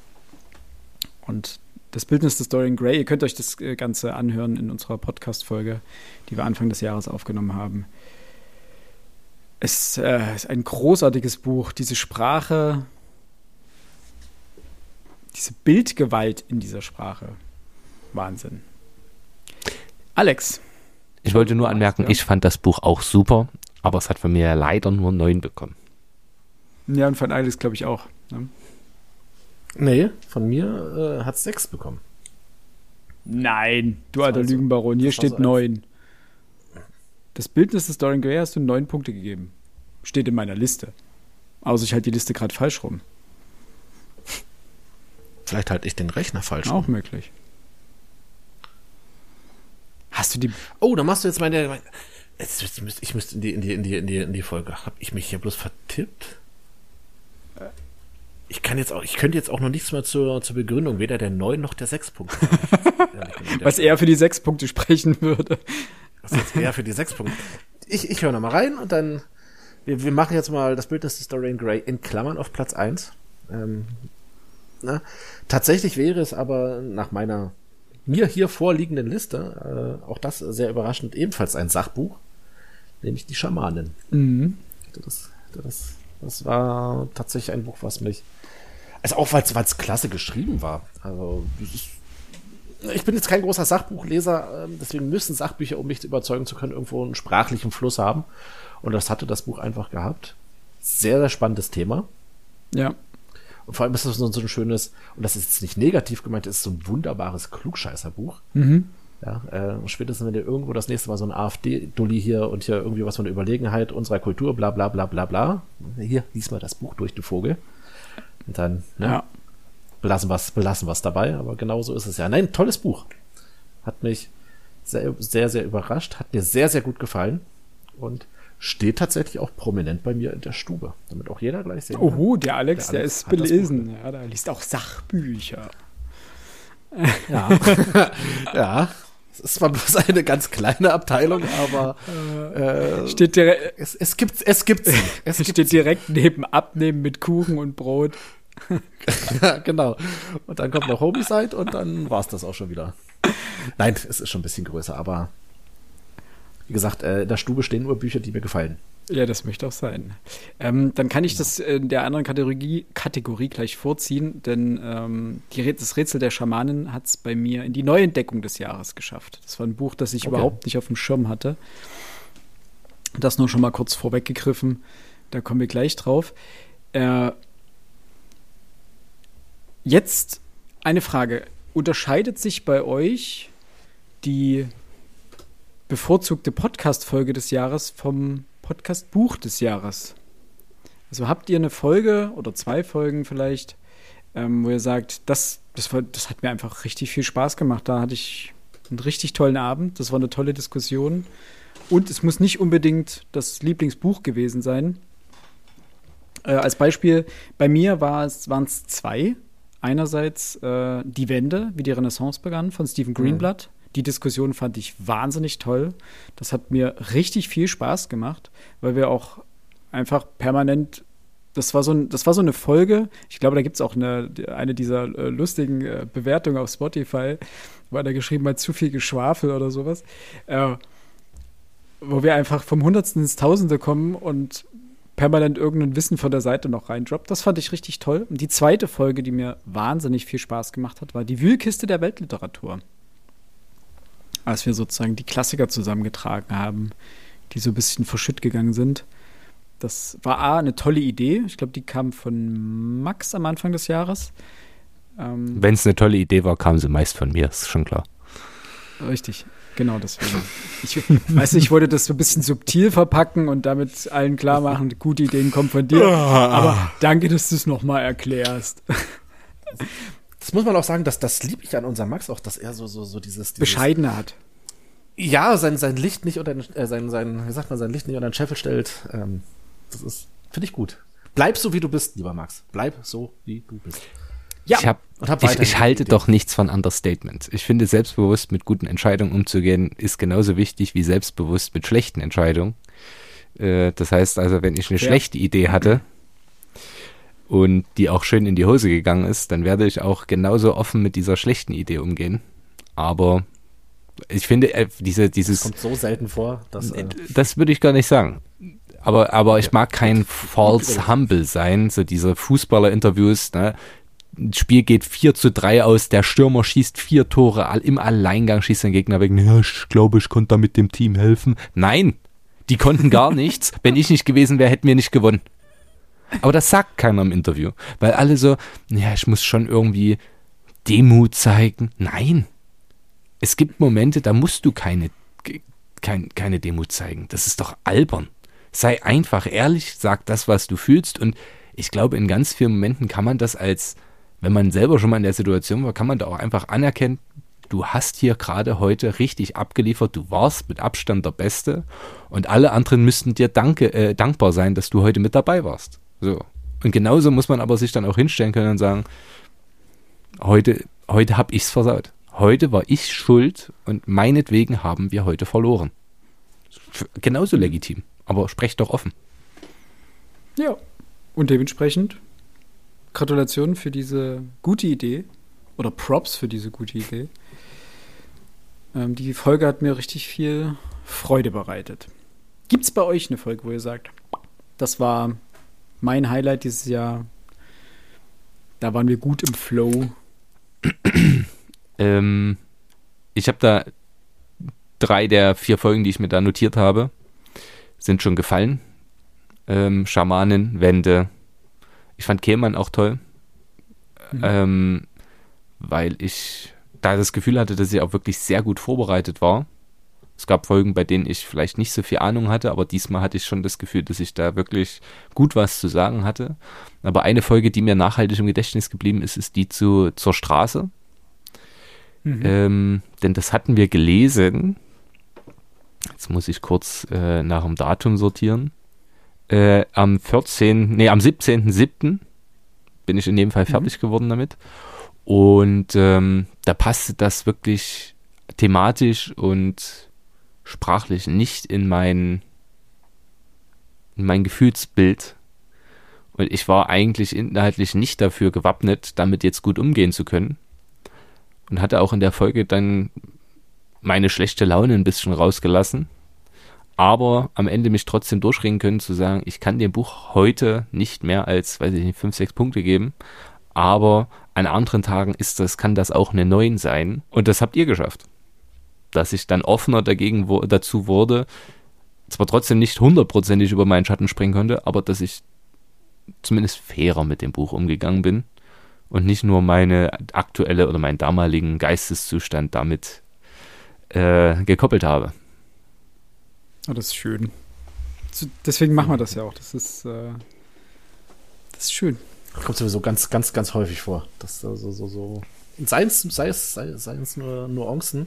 Und das Bildnis des Dorian Gray, ihr könnt euch das äh, Ganze anhören in unserer Podcast-Folge, die wir Anfang des Jahres aufgenommen haben. Es äh, ist ein großartiges Buch. Diese Sprache, diese Bildgewalt in dieser Sprache. Wahnsinn. Alex. Ich wollte nur anmerken, ich fand das Buch auch super, aber es hat von mir leider nur neun bekommen. Ja, und von Alex glaube ich auch. Ne? Nee, von mir äh, hat sechs bekommen. Nein, du alter war so- Lügenbaron, hier steht so ein- neun. Das Bildnis des Dorian Gray hast du neun Punkte gegeben. Steht in meiner Liste. Außer ich halte die Liste gerade falsch rum. Vielleicht halte ich den Rechner falsch. Auch möglich. Hast du die. Oh, da machst du jetzt meine. Jetzt, müsst, ich müsste in die, in die, in die, in die, in die Folge. Hab ich mich hier bloß vertippt? Ich kann jetzt auch, ich könnte jetzt auch noch nichts mehr zur, zur Begründung, weder der 9 noch der 6 Punkte. Was eher für die sechs Punkte sprechen würde. Ist jetzt eher für die 6 Punkte. Ich, ich höre noch mal rein und dann, wir, wir machen jetzt mal das Bildnis des Dorian Gray in Klammern auf Platz 1. Ähm, na, tatsächlich wäre es aber nach meiner mir hier vorliegenden Liste, äh, auch das sehr überraschend, ebenfalls ein Sachbuch, nämlich die Schamanen. Mhm. Das, das, das war tatsächlich ein Buch, was mich, also auch weil es klasse geschrieben war. Also ist, ich bin jetzt kein großer Sachbuchleser, ähm, deswegen müssen Sachbücher, um mich überzeugen zu können, irgendwo einen sprachlichen Fluss haben. Und das hatte das Buch einfach gehabt. Sehr, sehr spannendes Thema. Ja. Und vor allem ist das so, so ein schönes, und das ist jetzt nicht negativ gemeint, es ist so ein wunderbares Klugscheißerbuch. Mhm. Ja, äh, spätestens wenn dir irgendwo das nächste Mal so ein AfD-Dulli hier und hier irgendwie was von der Überlegenheit unserer Kultur, bla bla bla bla bla. Hier, lies mal das Buch durch, du Vogel. Und dann, ne, Ja. belassen was, belassen was dabei, aber genau so ist es ja. Nein, tolles Buch. Hat mich sehr, sehr, sehr überrascht, hat mir sehr, sehr gut gefallen und steht tatsächlich auch prominent bei mir in der Stube, damit auch jeder gleich sehen kann. Oho, der Alex, Der der, Alex ist belesen. Ja, der liest auch Sachbücher. Ja. ja. Es zwar bloß eine ganz kleine Abteilung, aber äh, Steht, direkt, es, es gibt es gibt. Es steht direkt neben Abnehmen mit Kuchen und Brot. ja, genau. Und dann kommt noch Homicide und dann war's das auch schon wieder. Nein, es ist schon ein bisschen größer, aber wie gesagt, äh, in der Stube stehen nur Bücher, die mir gefallen. Ja, das möchte auch sein. Ähm, dann kann ich das in der anderen Kategorie, Kategorie gleich vorziehen, denn ähm, die, das Rätsel der Schamanen hat es bei mir in die Neuentdeckung des Jahres geschafft. Das war ein Buch, das ich Okay. überhaupt nicht auf dem Schirm hatte. Das nur schon mal kurz vorweggegriffen. Da kommen wir gleich drauf. Äh, jetzt eine Frage. Unterscheidet sich bei euch die bevorzugte Podcast-Folge des Jahres vom Podcast-Buch des Jahres? Also habt ihr eine Folge oder zwei Folgen vielleicht, ähm, wo ihr sagt, das, das, war, das hat mir einfach richtig viel Spaß gemacht. Da hatte ich einen richtig tollen Abend. Das war eine tolle Diskussion. Und es muss nicht unbedingt das Lieblingsbuch gewesen sein. Äh, als Beispiel, bei mir war es, waren es zwei. Einerseits äh, Die Wende, wie die Renaissance begann, von Stephen Greenblatt. Die Diskussion fand ich wahnsinnig toll. Das hat mir richtig viel Spaß gemacht, weil wir auch einfach permanent. Das war so, ein, das war so eine Folge. Ich glaube, da gibt es auch eine, eine dieser äh, lustigen äh, Bewertungen auf Spotify, weil da geschrieben hat, zu viel Geschwafel oder sowas. Äh, wo wir einfach vom Hundertsten ins Tausende kommen und permanent irgendein Wissen von der Seite noch reindroppt. Das fand ich richtig toll. Und die zweite Folge, die mir wahnsinnig viel Spaß gemacht hat, war die Wühlkiste der Weltliteratur. Als wir sozusagen die Klassiker zusammengetragen haben, die so ein bisschen verschütt gegangen sind. Das war A, eine tolle Idee. Ich glaube, die kam von Max am Anfang des Jahres. Ähm, Wenn es eine tolle Idee war, kam sie meist von mir, ist schon klar. Richtig, genau deswegen. Ich weiß nicht, ich wollte das so ein bisschen subtil verpacken und damit allen klar machen, gute Ideen kommen von dir. Aber danke, dass du es nochmal erklärst. Das muss man auch sagen, dass das liebe ich an unserem Max auch, dass er so so so dieses, dieses Bescheidener hat. ja sein sein Licht nicht unter den, äh, sein sein wie sagt man sein Licht nicht unter den Scheffel stellt. Ähm, das ist finde ich gut. Bleib so wie du bist, lieber Max. Bleib so wie du bist. Ja, Ich, hab, Und hab ich, ich halte doch nichts von Understatement. Ich finde, selbstbewusst mit guten Entscheidungen umzugehen, ist genauso wichtig wie selbstbewusst mit schlechten Entscheidungen. Äh, das heißt also, wenn ich eine Ja. schlechte Idee hatte und die auch schön in die Hose gegangen ist, dann werde ich auch genauso offen mit dieser schlechten Idee umgehen. Aber ich finde, äh, diese, dieses, Kommt so selten vor, dass äh, das würde ich gar nicht sagen. Aber, aber ich mag kein false humble sein, so diese Fußballer-Interviews, ne? das Spiel geht 4 zu 3 aus, der Stürmer schießt vier Tore, im Alleingang schießt den Gegner weg. Ja, ich glaube, ich konnte da mit dem Team helfen. Nein, die konnten gar nichts. Wenn ich nicht gewesen wäre, hätten wir nicht gewonnen. Aber das sagt keiner im Interview, weil alle so, ja, ich muss schon irgendwie Demut zeigen. Nein. Es gibt Momente, da musst du keine, kein, keine Demut zeigen. Das ist doch albern. Sei einfach ehrlich, sag das, was du fühlst. Und ich glaube, in ganz vielen Momenten kann man das als, wenn man selber schon mal in der Situation war, kann man da auch einfach anerkennen, du hast hier gerade heute richtig abgeliefert, du warst mit Abstand der Beste und alle anderen müssten dir danke, äh, dankbar sein, dass du heute mit dabei warst. So. Und genauso muss man aber sich dann auch hinstellen können und sagen, heute, heute habe ich's versaut. Heute war ich schuld und meinetwegen haben wir heute verloren. Genauso legitim, aber sprecht doch offen. Ja. Und dementsprechend Gratulation für diese gute Idee oder Props für diese gute Idee. Ähm, die Folge hat mir richtig viel Freude bereitet. Gibt es bei euch eine Folge, wo ihr sagt, das war mein Highlight dieses Jahr? Da waren wir gut im Flow. ähm, ich habe da drei der vier Folgen, die ich mir da notiert habe, sind schon gefallen. Ähm, Schamanen, Wände. Ich fand Kehlmann auch toll. Mhm. Ähm, weil ich da das Gefühl hatte, dass sie auch wirklich sehr gut vorbereitet war. Es gab Folgen, bei denen ich vielleicht nicht so viel Ahnung hatte, aber diesmal hatte ich schon das Gefühl, dass ich da wirklich gut was zu sagen hatte. Aber eine Folge, die mir nachhaltig im Gedächtnis geblieben ist, ist die zu zur Straße. Mhm. Ähm, denn das hatten wir gelesen. Jetzt muss ich kurz äh, nach dem Datum sortieren. Äh, am 14., nee, am 17.07. bin ich in dem Fall mhm. fertig mhm. geworden damit. Und ähm, da passte das wirklich thematisch und sprachlich nicht in mein, in mein Gefühlsbild. Und ich war eigentlich inhaltlich nicht dafür gewappnet, damit jetzt gut umgehen zu können. Und hatte auch in der Folge dann meine schlechte Laune ein bisschen rausgelassen. Aber am Ende mich trotzdem durchringen können, zu sagen, ich kann dem Buch heute nicht mehr als, weiß ich nicht, fünf, sechs Punkte geben. Aber an anderen Tagen ist das, kann das auch eine 9 sein. Und das habt ihr geschafft. Dass ich dann offener dagegen wo, dazu wurde, zwar trotzdem nicht hundertprozentig über meinen Schatten springen konnte, aber dass ich zumindest fairer mit dem Buch umgegangen bin und nicht nur meine aktuelle oder meinen damaligen Geisteszustand damit äh, gekoppelt habe. Oh, das ist schön. Deswegen machen wir das ja auch. Das ist, äh, das ist schön. Kommt sowieso ganz, ganz, ganz häufig vor. Das so, so, so. Sei es, sei es, sei, sei es nur Nuancen,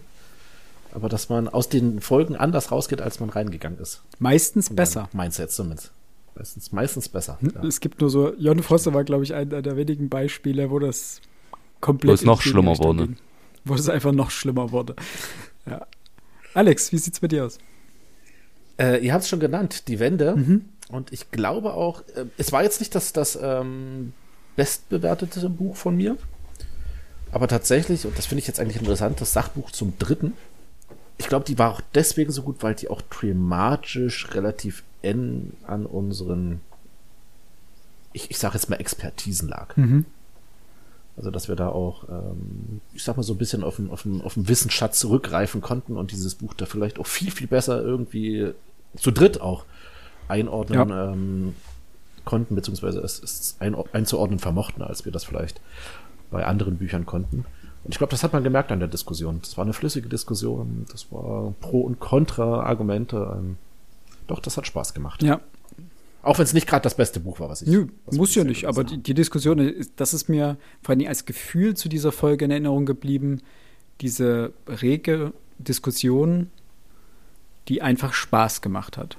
aber dass man aus den Folgen anders rausgeht, als man reingegangen ist. Meistens besser. Mindset zumindest. Meistens, meistens besser. Ja. Es gibt nur so, Jon Fosse war, glaube ich, einer der wenigen Beispiele, wo das komplett. Wo es noch schlimmer wurde. Ging. Wo es einfach noch schlimmer wurde. Ja. Alex, wie sieht's bei dir aus? Äh, ihr habt es schon genannt, die Wände. Mhm. Und ich glaube auch, äh, es war jetzt nicht das, das ähm, bestbewertete Buch von mir. Aber tatsächlich, und das finde ich jetzt eigentlich interessant, das Sachbuch zum dritten. Ich glaube, die war auch deswegen so gut, weil die auch thematisch relativ eng an unseren, ich, ich sage jetzt mal, Expertisen lag. Mhm. Also, dass wir da auch, ähm, ich sag mal, so ein bisschen auf den, auf, den, auf den Wissensschatz zurückgreifen konnten und dieses Buch da vielleicht auch viel, viel besser irgendwie zu dritt auch einordnen ja. ähm, konnten, beziehungsweise es, es ein, einzuordnen vermochten, als wir das vielleicht bei anderen Büchern konnten. Und ich glaube, das hat man gemerkt an der Diskussion. Das war eine flüssige Diskussion, das war Pro- und Contra-Argumente. Ähm, doch, das hat Spaß gemacht. Ja. Auch wenn es nicht gerade das beste Buch war, was ich. Nö, was muss ja nicht, aber die, die, Diskussion, das ist mir vor allem als Gefühl zu dieser Folge in Erinnerung geblieben. Diese rege Diskussion, die einfach Spaß gemacht hat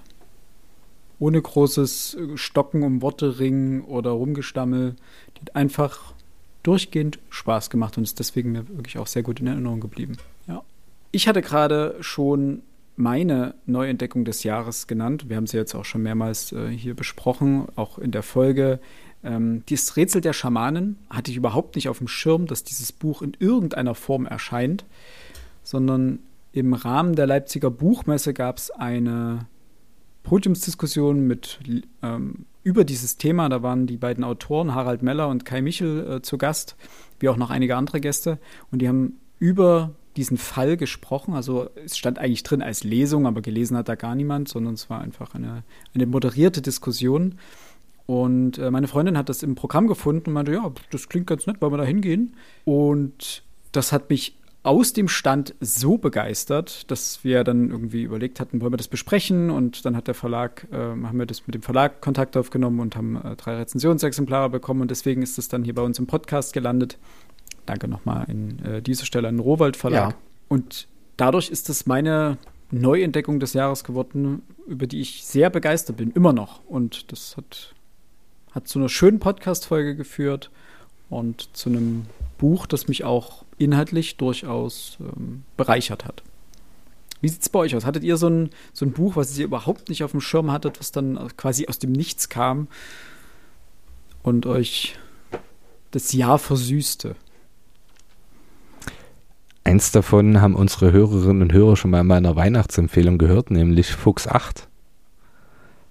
ohne großes Stocken um Worte ringen oder Rumgestammel. Die hat einfach durchgehend Spaß gemacht und ist deswegen mir wirklich auch sehr gut in Erinnerung geblieben. Ja. Ich hatte gerade schon meine Neuentdeckung des Jahres genannt. Wir haben sie jetzt auch schon mehrmals äh, hier besprochen, auch in der Folge. Ähm, dieses Rätsel der Schamanen hatte ich überhaupt nicht auf dem Schirm, dass dieses Buch in irgendeiner Form erscheint, sondern im Rahmen der Leipziger Buchmesse gab es eine Podiumsdiskussion mit ähm, über dieses Thema. Da waren die beiden Autoren, Harald Meller und Kai Michel, äh, zu Gast, wie auch noch einige andere Gäste. Und die haben über diesen Fall gesprochen. Also es stand eigentlich drin als Lesung, aber gelesen hat da gar niemand, sondern es war einfach eine, eine moderierte Diskussion. Und äh, meine Freundin hat das im Programm gefunden und meinte, ja, das klingt ganz nett, wollen wir da hingehen? Und das hat mich aus dem Stand so begeistert, dass wir dann irgendwie überlegt hatten, wollen wir das besprechen? Und dann hat der Verlag, äh, haben wir das mit dem Verlag Kontakt aufgenommen und haben äh, drei Rezensionsexemplare bekommen und deswegen ist es dann hier bei uns im Podcast gelandet. Danke nochmal an äh, dieser Stelle an den Rohwald Verlag. Ja. Und dadurch ist es meine Neuentdeckung des Jahres geworden, über die ich sehr begeistert bin, immer noch. Und das hat, hat zu einer schönen Podcast-Folge geführt und zu einem Buch, das mich auch inhaltlich durchaus ähm, bereichert hat. Wie sieht es bei euch aus? Hattet ihr so ein, so ein Buch, was ihr überhaupt nicht auf dem Schirm hattet, was dann quasi aus dem Nichts kam und euch das Jahr versüßte? Eins davon haben unsere Hörerinnen und Hörer schon mal in meiner Weihnachtsempfehlung gehört, nämlich Fuchs 8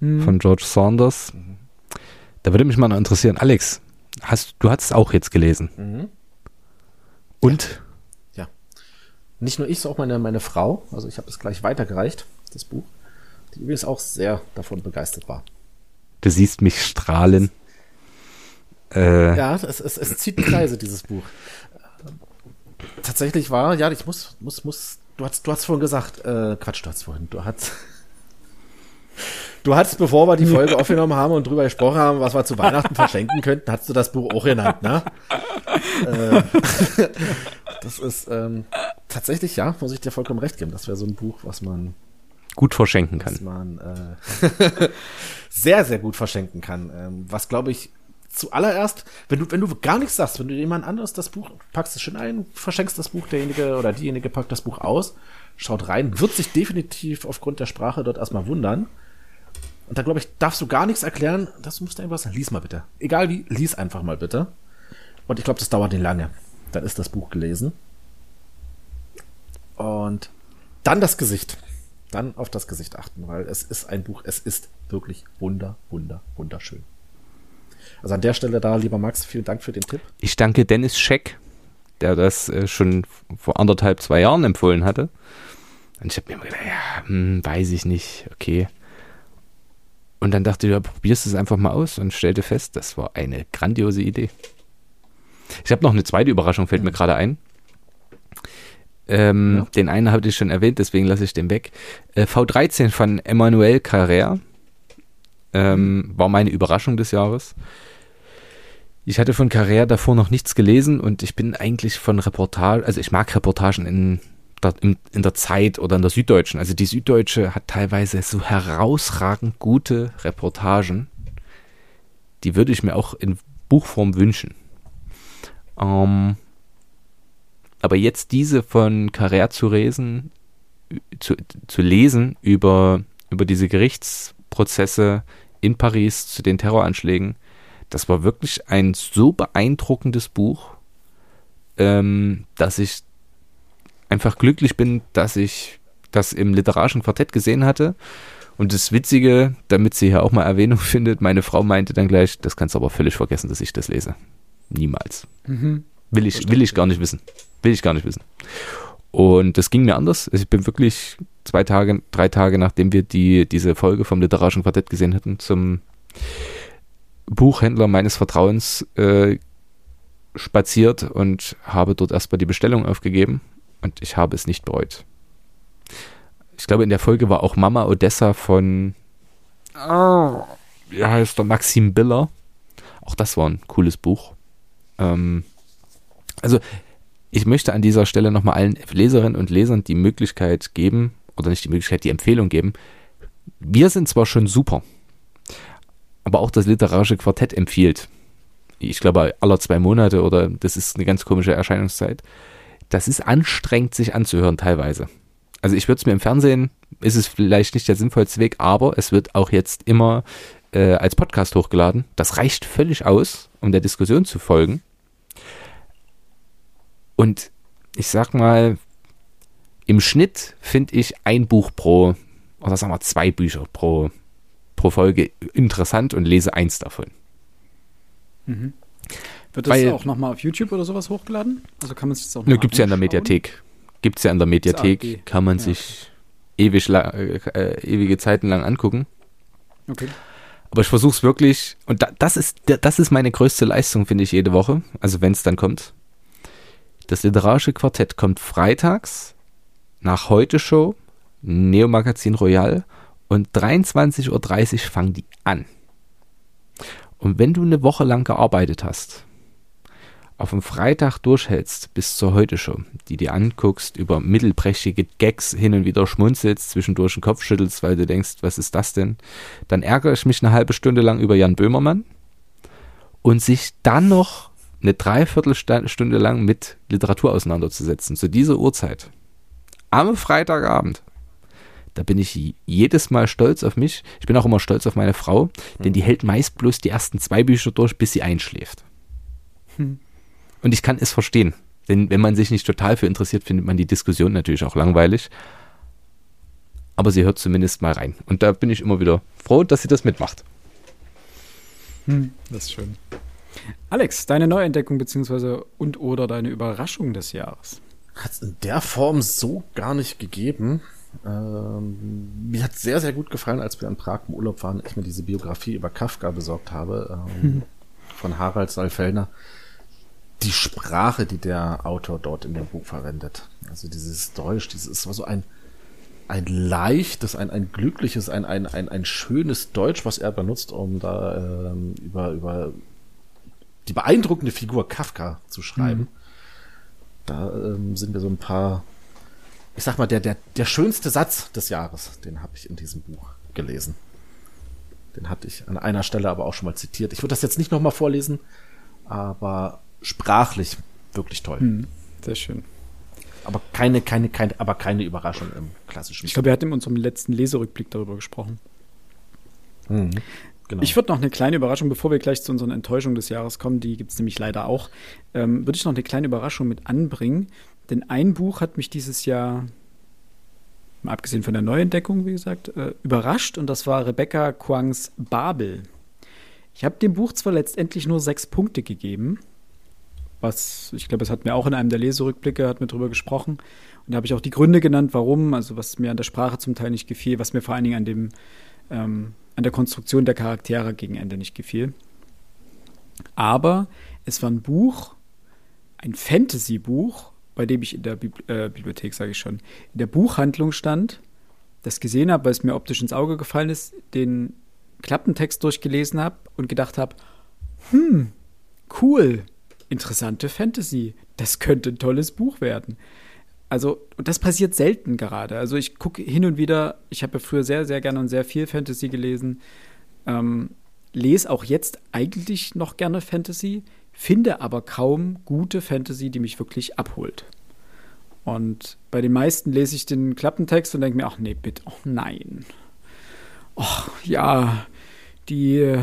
hm. von George Saunders. Da würde mich mal noch interessieren, Alex, hast, du hast es auch jetzt gelesen. Mhm. Und? Ja. ja. Nicht nur ich, sondern auch meine, meine Frau. Also ich habe es gleich weitergereicht, das Buch. Die übrigens auch sehr davon begeistert war. Du siehst mich strahlen. Äh, ja, es, es, es zieht Kreise, dieses Buch. Tatsächlich war, ja, ich muss, muss, muss, du hast, du hast vorhin gesagt, äh, Quatsch, du hast vorhin, du hast, Du hattest, bevor wir die Folge aufgenommen haben und drüber gesprochen haben, was wir zu Weihnachten verschenken könnten, hast du das Buch auch genannt, ne? äh, das ist ähm, tatsächlich, ja, muss ich dir vollkommen recht geben. Das wäre so ein Buch, was man gut verschenken kann. Was man äh, sehr, sehr gut verschenken kann. Ähm, was glaube ich zuallererst, wenn du, wenn du gar nichts sagst, wenn du jemand anderes das Buch packst es schon ein, verschenkst das Buch, derjenige oder diejenige packt das Buch aus, schaut rein, wird sich definitiv aufgrund der Sprache dort erstmal wundern. Und da glaube ich, darfst du gar nichts erklären. Das musst du irgendwas. Lies mal bitte. Egal wie, lies einfach mal bitte. Und ich glaube, das dauert nicht lange. Dann ist das Buch gelesen. Und dann das Gesicht. Dann auf das Gesicht achten, weil es ist ein Buch, es ist wirklich wunder, wunder, wunderschön. Also an der Stelle da, lieber Max, vielen Dank für den Tipp. Ich danke Dennis Scheck, der das äh, schon vor anderthalb, zwei Jahren empfohlen hatte. Und ich habe mir immer gedacht, ja, hm, weiß ich nicht, okay. Und dann dachte ich, ja, probierst es einfach mal aus und stellte fest, das war eine grandiose Idee. Ich habe noch eine zweite Überraschung, fällt mir gerade ein. Ähm, ja. Den einen habe ich schon erwähnt, deswegen lasse ich den weg. Äh, V13 von Emmanuel Carrère ähm, war meine Überraschung des Jahres. Ich hatte von Carrère davor noch nichts gelesen und ich bin eigentlich von Reportagen, also ich mag Reportagen in in, der Zeit oder in der Süddeutschen. Also die Süddeutsche hat teilweise so herausragend gute Reportagen. Die würde ich mir auch in Buchform wünschen. Ähm, aber jetzt diese von Carrère zu lesen, zu, zu lesen über, über diese Gerichtsprozesse in Paris zu den Terroranschlägen, das war wirklich ein so beeindruckendes Buch, ähm, dass ich einfach glücklich bin, dass ich das im literarischen Quartett gesehen hatte. Und das Witzige, damit sie hier auch mal Erwähnung findet, meine Frau meinte dann gleich, das kannst du aber völlig vergessen, dass ich das lese. Niemals. Mhm. Will ich, will ich gar nicht wissen. Will ich gar nicht wissen. Und das ging mir anders. Also ich bin wirklich zwei Tage, drei Tage, nachdem wir die, diese Folge vom literarischen Quartett gesehen hatten, zum Buchhändler meines Vertrauens äh, spaziert und habe dort erstmal die Bestellung aufgegeben und ich habe es nicht bereut. Ich glaube, in der Folge war auch Mama Odessa von, oh, wie heißt der, Maxim Biller. Auch das war ein cooles Buch. Ähm, also, ich möchte an dieser Stelle nochmal allen Leserinnen und Lesern die Möglichkeit geben, oder nicht die Möglichkeit, die Empfehlung geben. Wir sind zwar schon super, aber auch das literarische Quartett empfiehlt. Ich glaube, aller zwei Monate oder das ist eine ganz komische Erscheinungszeit das ist anstrengend, sich anzuhören teilweise. Also ich würde es mir im Fernsehen, ist es vielleicht nicht der sinnvollste Weg, aber es wird auch jetzt immer äh, als Podcast hochgeladen. Das reicht völlig aus, um der Diskussion zu folgen. Und ich sag mal, im Schnitt finde ich ein Buch pro, oder sagen wir zwei Bücher pro pro Folge interessant und lese eins davon. Mhm. Wird das Weil, auch nochmal auf YouTube oder sowas hochgeladen? Also kann man sich das auch ne, Gibt es ja in der Mediathek. Gibt es ja in der Mediathek. Kann man ja. sich ewig äh, äh, ewige Zeiten lang angucken. Okay. Aber ich versuche es wirklich, und da, das, ist, das ist meine größte Leistung, finde ich, jede Woche. Also wenn es dann kommt. Das literarische Quartett kommt freitags nach Heute Show, Neo Magazin Royal und 23.30 Uhr fangen die an. Und wenn du eine Woche lang gearbeitet hast, auf dem Freitag durchhältst bis zur Heute Show, die dir anguckst, über mittelprächtige Gags hin und wieder schmunzelst, zwischendurch den Kopf schüttelst, weil du denkst, was ist das denn? Dann ärgere ich mich eine halbe Stunde lang über Jan Böhmermann und sich dann noch eine Dreiviertelstunde lang mit Literatur auseinanderzusetzen, zu dieser Uhrzeit. Am Freitagabend. Da bin ich jedes Mal stolz auf mich. Ich bin auch immer stolz auf meine Frau, denn die hält meist bloß die ersten zwei Bücher durch, bis sie einschläft. Hm. Und ich kann es verstehen. Denn wenn man sich nicht total für interessiert, findet man die Diskussion natürlich auch langweilig. Aber sie hört zumindest mal rein. Und da bin ich immer wieder froh, dass sie das mitmacht. Hm, das ist schön. Alex, deine Neuentdeckung bzw. und oder deine Überraschung des Jahres? Hat es in der Form so gar nicht gegeben. Ähm, mir hat sehr, sehr gut gefallen, als wir in Prag im Urlaub waren, ich mir diese Biografie über Kafka besorgt habe, ähm, von Harald Saalfellner die Sprache, die der Autor dort in dem Buch verwendet. Also dieses Deutsch, dieses war so ein, ein leichtes, ein, ein glückliches, ein, ein, ein, ein schönes Deutsch, was er benutzt, um da ähm, über, über die beeindruckende Figur Kafka zu schreiben. Mhm. Da ähm, sind mir so ein paar, ich sag mal, der, der, der schönste Satz des Jahres, den habe ich in diesem Buch gelesen. Den hatte ich an einer Stelle aber auch schon mal zitiert. Ich würde das jetzt nicht nochmal vorlesen, aber sprachlich wirklich toll. Hm, sehr schön. Aber keine, keine, keine, aber keine Überraschung im klassischen. Ich glaube, wir hatten in unserem letzten Leserückblick darüber gesprochen. Mhm, genau. Ich würde noch eine kleine Überraschung, bevor wir gleich zu unseren Enttäuschungen des Jahres kommen, die gibt es nämlich leider auch, ähm, würde ich noch eine kleine Überraschung mit anbringen. Denn ein Buch hat mich dieses Jahr, mal abgesehen von der Neuentdeckung, wie gesagt, äh, überrascht und das war Rebecca Quangs Babel. Ich habe dem Buch zwar letztendlich nur sechs Punkte gegeben, was, ich glaube, es hat mir auch in einem der Leserückblicke, hat mir drüber gesprochen. Und da habe ich auch die Gründe genannt, warum, also was mir an der Sprache zum Teil nicht gefiel, was mir vor allen Dingen an dem, ähm, an der Konstruktion der Charaktere gegen Ende nicht gefiel. Aber es war ein Buch, ein Fantasy-Buch, bei dem ich in der Bibli äh, Bibliothek, sage ich schon, in der Buchhandlung stand, das gesehen habe, weil es mir optisch ins Auge gefallen ist, den Klappentext durchgelesen habe und gedacht habe, hm, cool, interessante Fantasy. Das könnte ein tolles Buch werden. Also, und das passiert selten gerade. Also, ich gucke hin und wieder, ich habe ja früher sehr, sehr gerne und sehr viel Fantasy gelesen. Ähm, lese auch jetzt eigentlich noch gerne Fantasy, finde aber kaum gute Fantasy, die mich wirklich abholt. Und bei den meisten lese ich den Klappentext und denke mir, ach nee, bitte, ach nein. Ach ja, die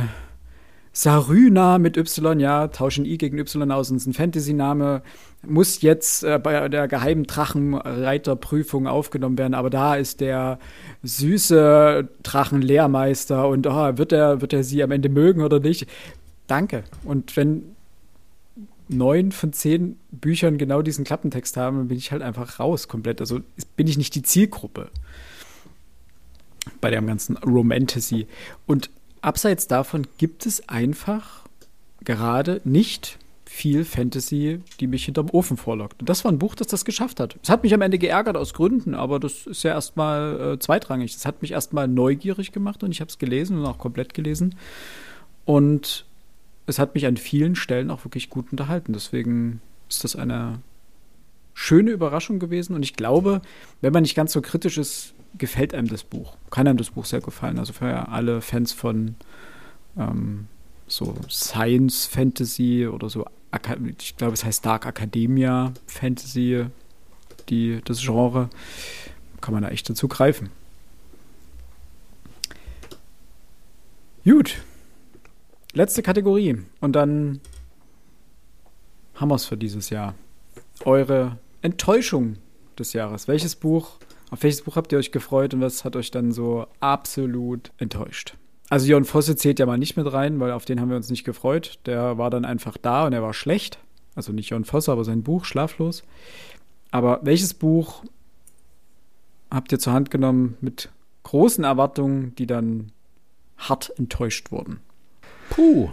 Saruna mit Y, ja, tauschen I gegen Y aus ist ein Fantasy-Name, muss jetzt äh, bei der geheimen Drachenreiterprüfung aufgenommen werden, aber da ist der süße Drachenlehrmeister und oh, wird er wird er sie am Ende mögen oder nicht? Danke. Und wenn neun von zehn Büchern genau diesen Klappentext haben, dann bin ich halt einfach raus komplett. Also bin ich nicht die Zielgruppe bei dem ganzen Romantasy. Und abseits davon gibt es einfach gerade nicht viel Fantasy, die mich hinterm Ofen vorlockt. Und das war ein Buch, das das geschafft hat. Es hat mich am Ende geärgert aus Gründen, aber das ist ja erstmal äh, zweitrangig. Das hat mich erstmal neugierig gemacht und ich habe es gelesen und auch komplett gelesen. Und es hat mich an vielen Stellen auch wirklich gut unterhalten. Deswegen ist das eine schöne Überraschung gewesen. Und ich glaube, wenn man nicht ganz so kritisch ist, gefällt einem das Buch. Kann einem das Buch sehr gefallen. Also für alle Fans von ähm, so Science Fantasy oder so, ich glaube, es heißt Dark Academia Fantasy, die, das Genre, kann man da echt dazu greifen. Gut. Letzte Kategorie. Und dann haben wir es für dieses Jahr. Eure Enttäuschung des Jahres. Welches Buch auf welches Buch habt ihr euch gefreut und was hat euch dann so absolut enttäuscht? Also Jon Fosse zählt ja mal nicht mit rein, weil auf den haben wir uns nicht gefreut. Der war dann einfach da und er war schlecht. Also nicht Jon Fosse, aber sein Buch Schlaflos. Aber welches Buch habt ihr zur Hand genommen mit großen Erwartungen, die dann hart enttäuscht wurden? Puh.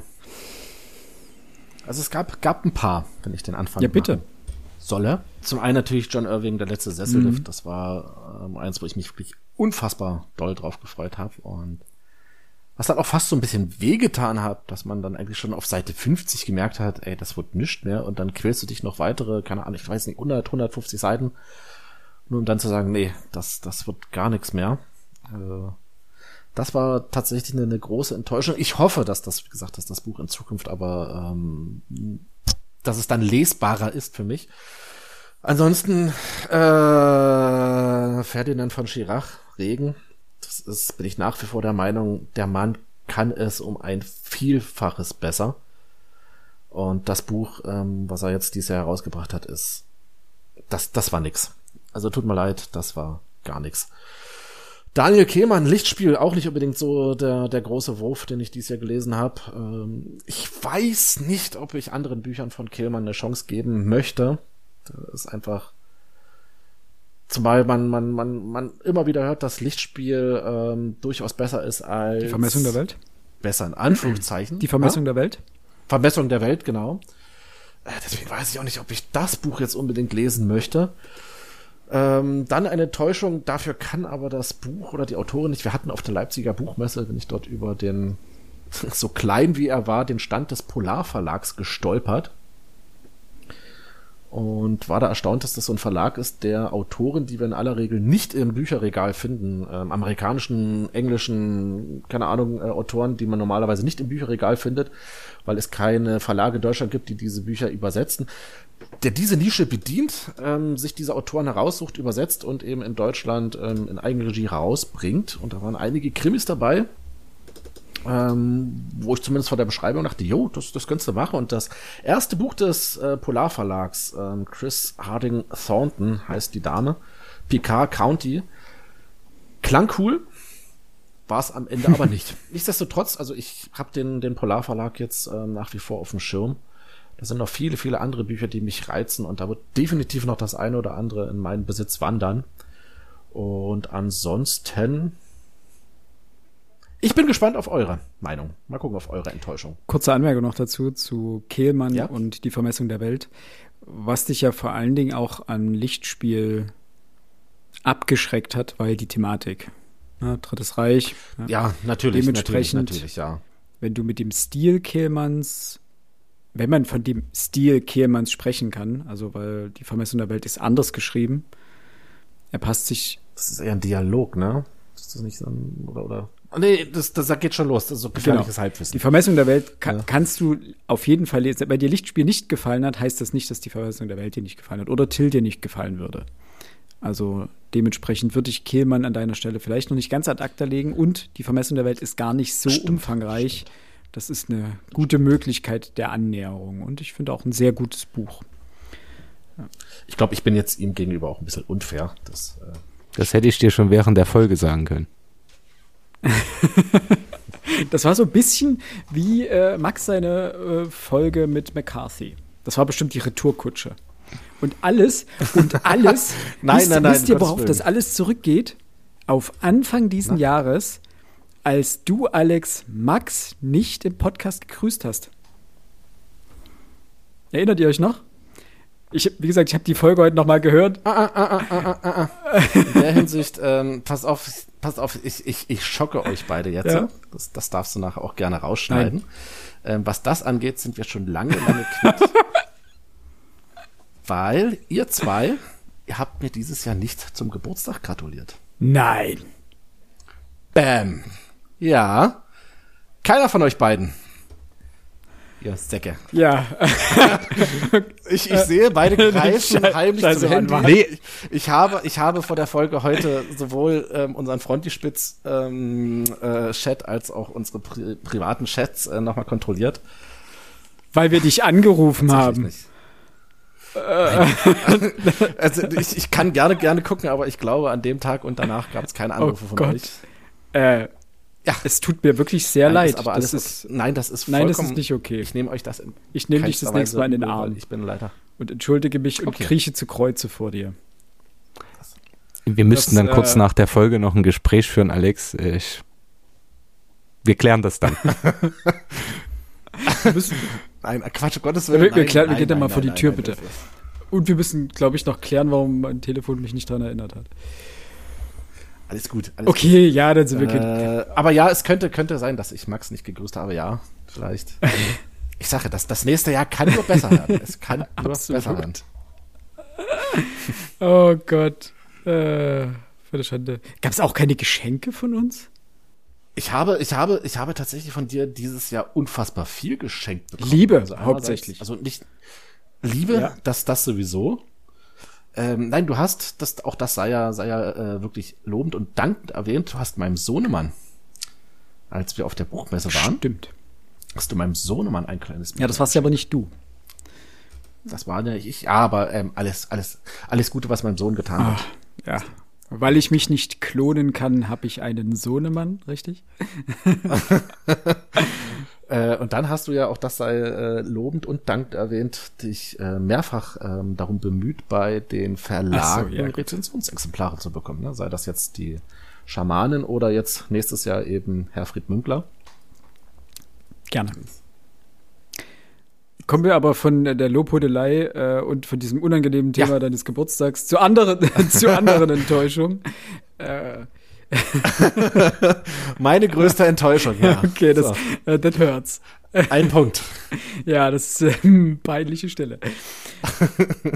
Also es gab, gab ein paar, wenn ich den Anfang Ja, bitte. Solle. Zum einen natürlich John Irving, der letzte Sessellift. Mhm. Das war ähm, eins, wo ich mich wirklich unfassbar doll drauf gefreut habe. Und was dann auch fast so ein bisschen wehgetan hat, dass man dann eigentlich schon auf Seite 50 gemerkt hat, ey, das wird nichts mehr. Und dann quälst du dich noch weitere, keine Ahnung, ich weiß nicht, 100, 150 Seiten. Nur um dann zu sagen, nee, das, das wird gar nichts mehr. Äh, das war tatsächlich eine, eine, große Enttäuschung. Ich hoffe, dass das, wie gesagt, dass das Buch in Zukunft aber, ähm, dass es dann lesbarer ist für mich. Ansonsten äh, Ferdinand von Chirac, Regen. Das ist, bin ich nach wie vor der Meinung, der Mann kann es um ein Vielfaches besser. Und das Buch, ähm, was er jetzt dieses Jahr herausgebracht hat, ist, das, das war nix. Also tut mir leid, das war gar nix. Daniel Kehlmann, Lichtspiel, auch nicht unbedingt so der, der große Wurf, den ich dieses Jahr gelesen habe. Ähm, ich weiß nicht, ob ich anderen Büchern von Kehlmann eine Chance geben möchte. Das ist einfach, zumal man, man, man, man immer wieder hört, dass Lichtspiel ähm, durchaus besser ist als. Die Vermessung der Welt? Besser in Anführungszeichen. Die Vermessung ja? der Welt? Vermessung der Welt, genau. Äh, deswegen weiß ich auch nicht, ob ich das Buch jetzt unbedingt lesen möchte. Ähm, dann eine Täuschung, dafür kann aber das Buch oder die Autorin nicht. Wir hatten auf der Leipziger Buchmesse, wenn ich dort über den, so klein wie er war, den Stand des Polarverlags gestolpert. Und war da erstaunt, dass das so ein Verlag ist, der Autoren, die wir in aller Regel nicht im Bücherregal finden, ähm, amerikanischen, englischen, keine Ahnung, äh, Autoren, die man normalerweise nicht im Bücherregal findet, weil es keine Verlage in Deutschland gibt, die diese Bücher übersetzen, der diese Nische bedient, ähm, sich diese Autoren heraussucht, übersetzt und eben in Deutschland ähm, in Eigenregie rausbringt. Und da waren einige Krimis dabei, ähm, wo ich zumindest vor der Beschreibung dachte, jo, das, das könntest du machen. Und das erste Buch des äh, Polarverlags, ähm, Chris Harding Thornton heißt die Dame, Picard County, klang cool, war es am Ende aber nicht. Nichtsdestotrotz, also ich habe den, den Polarverlag jetzt äh, nach wie vor auf dem Schirm. Da sind noch viele, viele andere Bücher, die mich reizen und da wird definitiv noch das eine oder andere in meinen Besitz wandern. Und ansonsten, ich bin gespannt auf eure Meinung. Mal gucken auf eure Enttäuschung. Kurze Anmerkung noch dazu zu Kehlmann ja? und die Vermessung der Welt. Was dich ja vor allen Dingen auch an Lichtspiel abgeschreckt hat, war ja die Thematik. Ja, Drittes Reich. Ja, ja natürlich. Dementsprechend, natürlich, natürlich, ja. Wenn du mit dem Stil Kehlmanns wenn man von dem Stil Kehlmanns sprechen kann, also weil die Vermessung der Welt ist anders geschrieben. Er passt sich. Das ist eher ein Dialog, ne? Ist das nicht so ein, oder, oder? Oh, nee, das, das geht schon los. Das ist so gefährliches genau. Halbwissen. Die Vermessung der Welt kann, ja. kannst du auf jeden Fall lesen. Wenn dir Lichtspiel nicht gefallen hat, heißt das nicht, dass die Vermessung der Welt dir nicht gefallen hat oder Till dir nicht gefallen würde. Also dementsprechend würde ich Kehlmann an deiner Stelle vielleicht noch nicht ganz ad acta legen und die Vermessung der Welt ist gar nicht so stimmt, umfangreich. Stimmt das ist eine gute Möglichkeit der Annäherung und ich finde auch ein sehr gutes Buch. Ja. Ich glaube, ich bin jetzt ihm gegenüber auch ein bisschen unfair. Das, äh das hätte ich dir schon während der Folge sagen können. das war so ein bisschen wie äh, Max seine äh, Folge mit McCarthy. Das war bestimmt die Retourkutsche. Und alles, und alles, nein, wisst, nein, nein, wisst ihr, worauf das alles zurückgeht? Auf Anfang diesen Na? Jahres als du, Alex, Max nicht im Podcast gegrüßt hast. Erinnert ihr euch noch? Ich, wie gesagt, ich habe die Folge heute nochmal gehört. Ah, ah, ah, In der Hinsicht, ähm, pass auf, pass auf, ich, ich, ich schocke euch beide jetzt. Ja. Das, das darfst du nachher auch gerne rausschneiden. Ähm, was das angeht, sind wir schon lange, lange quitt. weil ihr zwei, ihr habt mir dieses Jahr nicht zum Geburtstag gratuliert. Nein. Bam. Ja. Keiner von euch beiden. Ihr Säcke. Ja. ich, ich sehe, beide greifen heimlich Scheiße zum Handy. Nee, ich, habe, ich habe vor der Folge heute sowohl ähm, unseren Frontispitz ähm, äh, Chat als auch unsere pri privaten Chats äh, nochmal kontrolliert. Weil wir dich angerufen haben. Nicht. also ich, ich kann gerne, gerne gucken, aber ich glaube, an dem Tag und danach gab es keine oh Anrufe oh von Gott. euch. Äh, Ja. Es tut mir wirklich sehr nein, leid. aber alles ist, nein, das ist Nein, das ist nicht okay. Ich nehme euch das in Ich nehme dich das nächste Mal in den Arm. Ich bin Leiter. Und entschuldige mich und okay. krieche zu Kreuze vor dir. Wir müssten das, dann kurz äh, nach der Folge noch ein Gespräch führen, Alex. Ich, wir klären das dann. wir müssen, nein, Quatsch, Gottes Willen. Wir, wir, klären, nein, wir gehen dann mal vor die Tür, nein, bitte. Und wir müssen, glaube ich, noch klären, warum mein Telefon mich nicht daran erinnert hat. Alles gut. Alles okay, gut. ja, dann sind wir äh, Aber ja, es könnte, könnte sein, dass ich Max nicht gegrüßt habe. Ja, vielleicht. ich sage, das, das nächste Jahr kann nur besser werden. Es kann nur besser werden. oh Gott. Äh, für eine Schande. Gab es auch keine Geschenke von uns? Ich habe, ich habe, ich habe tatsächlich von dir dieses Jahr unfassbar viel geschenkt bekommen. Liebe, also hauptsächlich. Also nicht Liebe, ja. das, das sowieso. Ähm, nein, du hast, das, auch das sei ja, sei ja äh, wirklich lobend und dankend erwähnt, du hast meinem Sohnemann, als wir auf der Buchmesse waren. Stimmt. Hast du meinem Sohnemann ein kleines Bild Ja, das warst ja aber nicht du. Das war ja ich, ja, aber ähm, alles, alles, alles Gute, was mein Sohn getan Ach, hat. Ja. Weil ich mich nicht klonen kann, habe ich einen Sohnemann, richtig? Äh, und dann hast du ja auch, das sei äh, lobend und dankend erwähnt, dich äh, mehrfach ähm, darum bemüht, bei den Verlagen so, ja, Rezensionsexemplare zu bekommen. Ne? Sei das jetzt die Schamanen oder jetzt nächstes Jahr eben Herfried Münkler. Gerne. Kommen wir aber von der Lobhudelei äh, und von diesem unangenehmen Thema ja. deines Geburtstags zu anderen, zu anderen Enttäuschungen. Äh, Meine größte Enttäuschung, ja. Okay, das, so. äh, das hurts. Ein Punkt. ja, das ist äh, peinliche Stelle.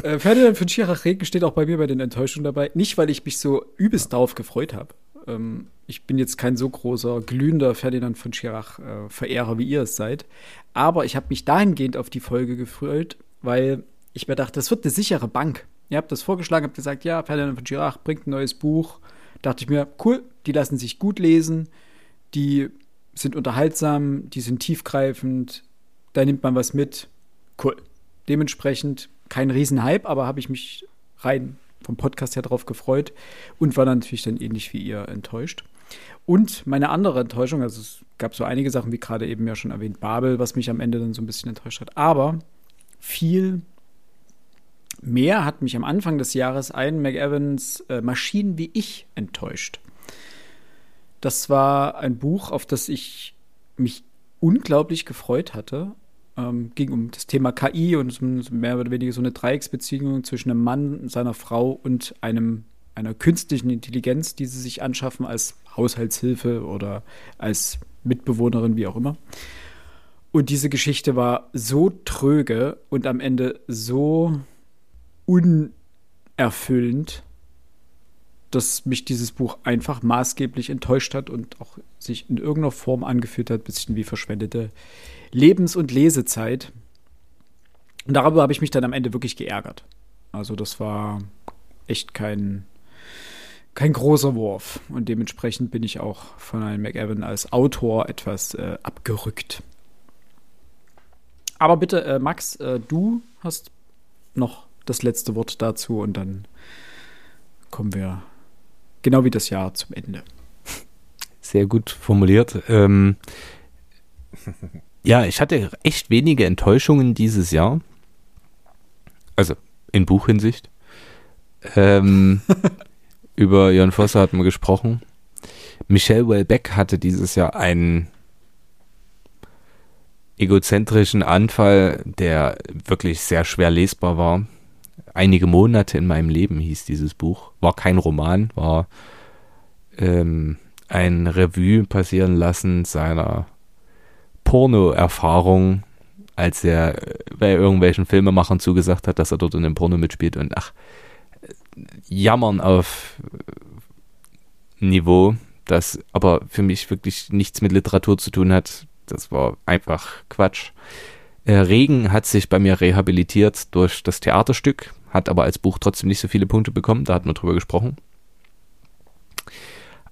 äh, Ferdinand von Schirach-Regen steht auch bei mir bei den Enttäuschungen dabei. Nicht, weil ich mich so übelst drauf gefreut habe. Ähm, ich bin jetzt kein so großer, glühender Ferdinand von Schirach-Verehrer, äh, wie ihr es seid. Aber ich habe mich dahingehend auf die Folge gefreut, weil ich mir dachte, das wird eine sichere Bank. Ihr habt das vorgeschlagen, habt gesagt, ja, Ferdinand von Schirach bringt ein neues Buch dachte ich mir, cool, die lassen sich gut lesen, die sind unterhaltsam, die sind tiefgreifend, da nimmt man was mit. Cool. Dementsprechend kein Riesenhype, aber habe ich mich rein vom Podcast her drauf gefreut und war dann natürlich dann ähnlich wie ihr enttäuscht. Und meine andere Enttäuschung, also es gab so einige Sachen, wie gerade eben ja schon erwähnt, Babel, was mich am Ende dann so ein bisschen enttäuscht hat. Aber viel Mehr hat mich am Anfang des Jahres ein McEvans äh, Maschinen wie ich enttäuscht. Das war ein Buch, auf das ich mich unglaublich gefreut hatte. Ähm, ging um das Thema KI und mehr oder weniger so eine Dreiecksbeziehung zwischen einem Mann, seiner Frau und einem einer künstlichen Intelligenz, die sie sich anschaffen als Haushaltshilfe oder als Mitbewohnerin, wie auch immer. Und diese Geschichte war so tröge und am Ende so unerfüllend, dass mich dieses Buch einfach maßgeblich enttäuscht hat und auch sich in irgendeiner Form angefühlt hat, bisschen wie verschwendete Lebens- und Lesezeit. Und darüber habe ich mich dann am Ende wirklich geärgert. Also das war echt kein, kein großer Wurf. Und dementsprechend bin ich auch von einem McEwan als Autor etwas äh, abgerückt. Aber bitte, äh, Max, äh, du hast noch das letzte Wort dazu und dann kommen wir genau wie das Jahr zum Ende. Sehr gut formuliert. Ähm, ja, ich hatte echt wenige Enttäuschungen dieses Jahr. Also in Buchhinsicht. Ähm, über Jan Vosser hatten wir gesprochen. Michelle Welbeck hatte dieses Jahr einen egozentrischen Anfall, der wirklich sehr schwer lesbar war einige Monate in meinem Leben hieß dieses Buch. War kein Roman, war ähm, ein Revue passieren lassen seiner Porno-Erfahrung, als er bei irgendwelchen Filmemachern zugesagt hat, dass er dort in dem Porno mitspielt und ach, jammern auf Niveau, das aber für mich wirklich nichts mit Literatur zu tun hat. Das war einfach Quatsch. Äh, Regen hat sich bei mir rehabilitiert durch das Theaterstück, hat aber als Buch trotzdem nicht so viele Punkte bekommen, da hatten wir drüber gesprochen.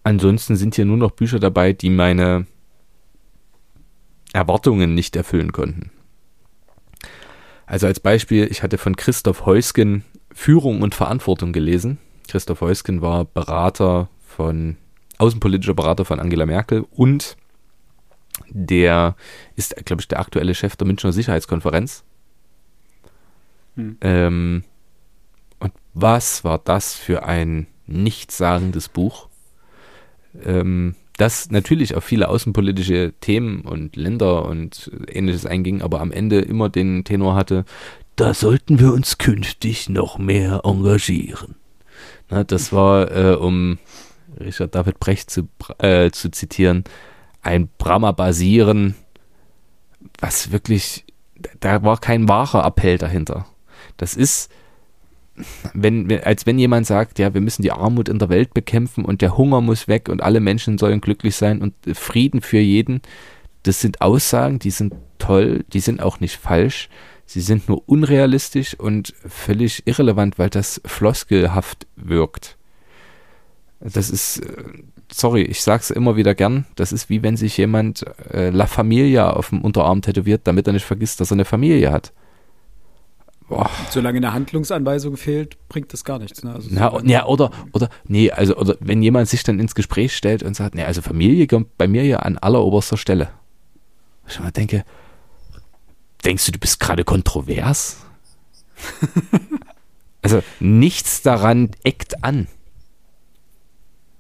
Ansonsten sind hier nur noch Bücher dabei, die meine Erwartungen nicht erfüllen konnten. Also als Beispiel, ich hatte von Christoph Heusgen Führung und Verantwortung gelesen. Christoph Heusgen war Berater von außenpolitischer Berater von Angela Merkel und der ist, glaube ich, der aktuelle Chef der Münchner Sicherheitskonferenz. Hm. Ähm, was war das für ein nichtssagendes Buch? Ähm, das natürlich auf viele außenpolitische Themen und Länder und ähnliches einging, aber am Ende immer den Tenor hatte, da sollten wir uns künftig noch mehr engagieren. Na, das war, äh, um Richard David Brecht zu, äh, zu zitieren, ein Brahma-Basieren, was wirklich, da war kein wahrer Appell dahinter. Das ist, wenn, als wenn jemand sagt, ja, wir müssen die Armut in der Welt bekämpfen und der Hunger muss weg und alle Menschen sollen glücklich sein und Frieden für jeden. Das sind Aussagen, die sind toll, die sind auch nicht falsch. Sie sind nur unrealistisch und völlig irrelevant, weil das floskelhaft wirkt. Das ist, äh, sorry, ich sag's immer wieder gern, das ist wie wenn sich jemand äh, La Familia auf dem Unterarm tätowiert, damit er nicht vergisst, dass er eine Familie hat. Boah. Solange eine Handlungsanweisung fehlt, bringt das gar nichts. Ne? Also Na, ja, oder, oder, nee, also, oder wenn jemand sich dann ins Gespräch stellt und sagt, nee, also Familie kommt bei mir ja an alleroberster Stelle. Ich mal denke, denkst du, du bist gerade kontrovers? also nichts daran eckt an.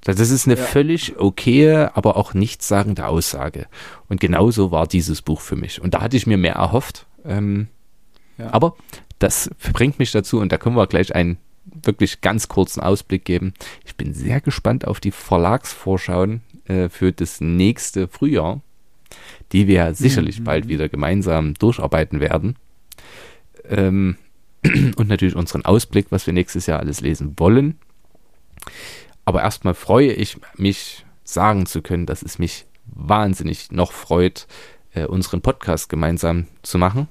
Das ist eine ja. völlig okaye, aber auch nichtssagende Aussage. Und genauso war dieses Buch für mich. Und da hatte ich mir mehr erhofft. Ähm, ja. Aber das bringt mich dazu, und da können wir gleich einen wirklich ganz kurzen Ausblick geben. Ich bin sehr gespannt auf die Verlagsvorschauen äh, für das nächste Frühjahr, die wir sicherlich mhm. bald wieder gemeinsam durcharbeiten werden. Ähm, und natürlich unseren Ausblick, was wir nächstes Jahr alles lesen wollen. Aber erstmal freue ich mich, sagen zu können, dass es mich wahnsinnig noch freut, äh, unseren Podcast gemeinsam zu machen.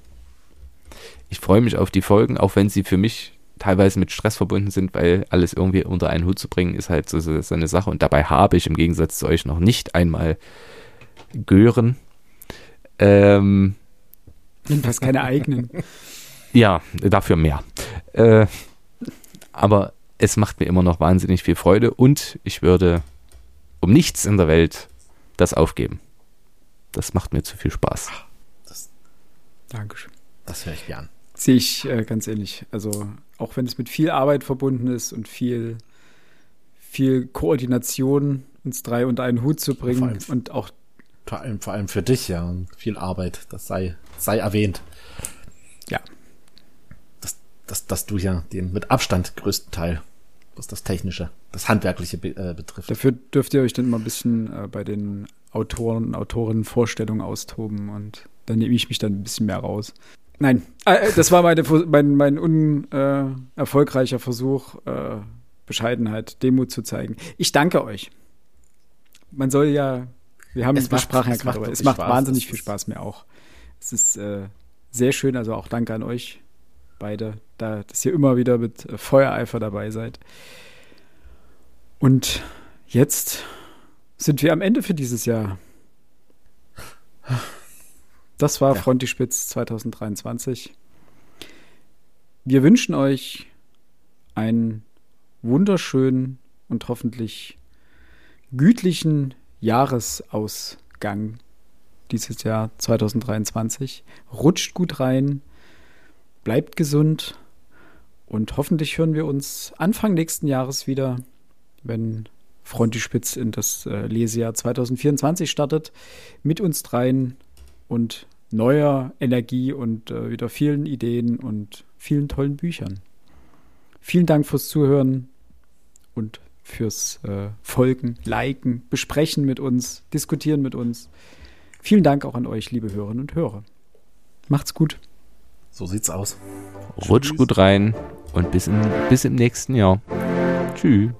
Ich freue mich auf die Folgen, auch wenn sie für mich teilweise mit Stress verbunden sind, weil alles irgendwie unter einen Hut zu bringen, ist halt so, so, so eine Sache. Und dabei habe ich im Gegensatz zu euch noch nicht einmal Gören. Ähm, du hast keine eigenen. Ja, dafür mehr. Äh, aber es macht mir immer noch wahnsinnig viel Freude und ich würde um nichts in der Welt das aufgeben. Das macht mir zu viel Spaß. Das, Dankeschön. Das höre ich gern. Sehe ich äh, ganz ähnlich. Also auch wenn es mit viel Arbeit verbunden ist und viel, viel Koordination, uns drei unter einen Hut zu bringen und auch vor allem, vor allem für dich, ja, und viel Arbeit, das sei, sei erwähnt. Ja, dass, dass du ja den mit Abstand größten Teil, was das Technische, das Handwerkliche äh, betrifft. Dafür dürft ihr euch dann mal ein bisschen äh, bei den Autoren und Autorinnen Vorstellungen austoben und dann nehme ich mich dann ein bisschen mehr raus. Nein, äh, äh das war meine, mein, mein unerfolgreicher Versuch, äh, Bescheidenheit, Demut zu zeigen. Ich danke euch. Man soll ja, wir haben es besprochen ja gerade, es macht Spaß. wahnsinnig viel Spaß mir auch. Es ist äh, sehr schön, also auch danke an euch beide, da, dass ihr immer wieder mit äh, Feuereifer dabei seid. Und jetzt sind wir am Ende für dieses Jahr. Das war ja. Frontispitz 2023. Wir wünschen euch einen wunderschönen und hoffentlich gütlichen Jahresausgang dieses Jahr 2023. Rutscht gut rein bleibt gesund und hoffentlich hören wir uns Anfang nächsten Jahres wieder, wenn Frontispitz in das äh, Lesejahr 2024 startet, mit uns dreien und neuer Energie und äh, wieder vielen Ideen und vielen tollen Büchern. Vielen Dank fürs Zuhören und fürs äh, Folgen, Liken, Besprechen mit uns, Diskutieren mit uns. Vielen Dank auch an euch, liebe Hörerinnen und Hörer. Macht's gut. So sieht's aus. Rutsch gut rein und bis, in, bis im nächsten Jahr. Tschüss.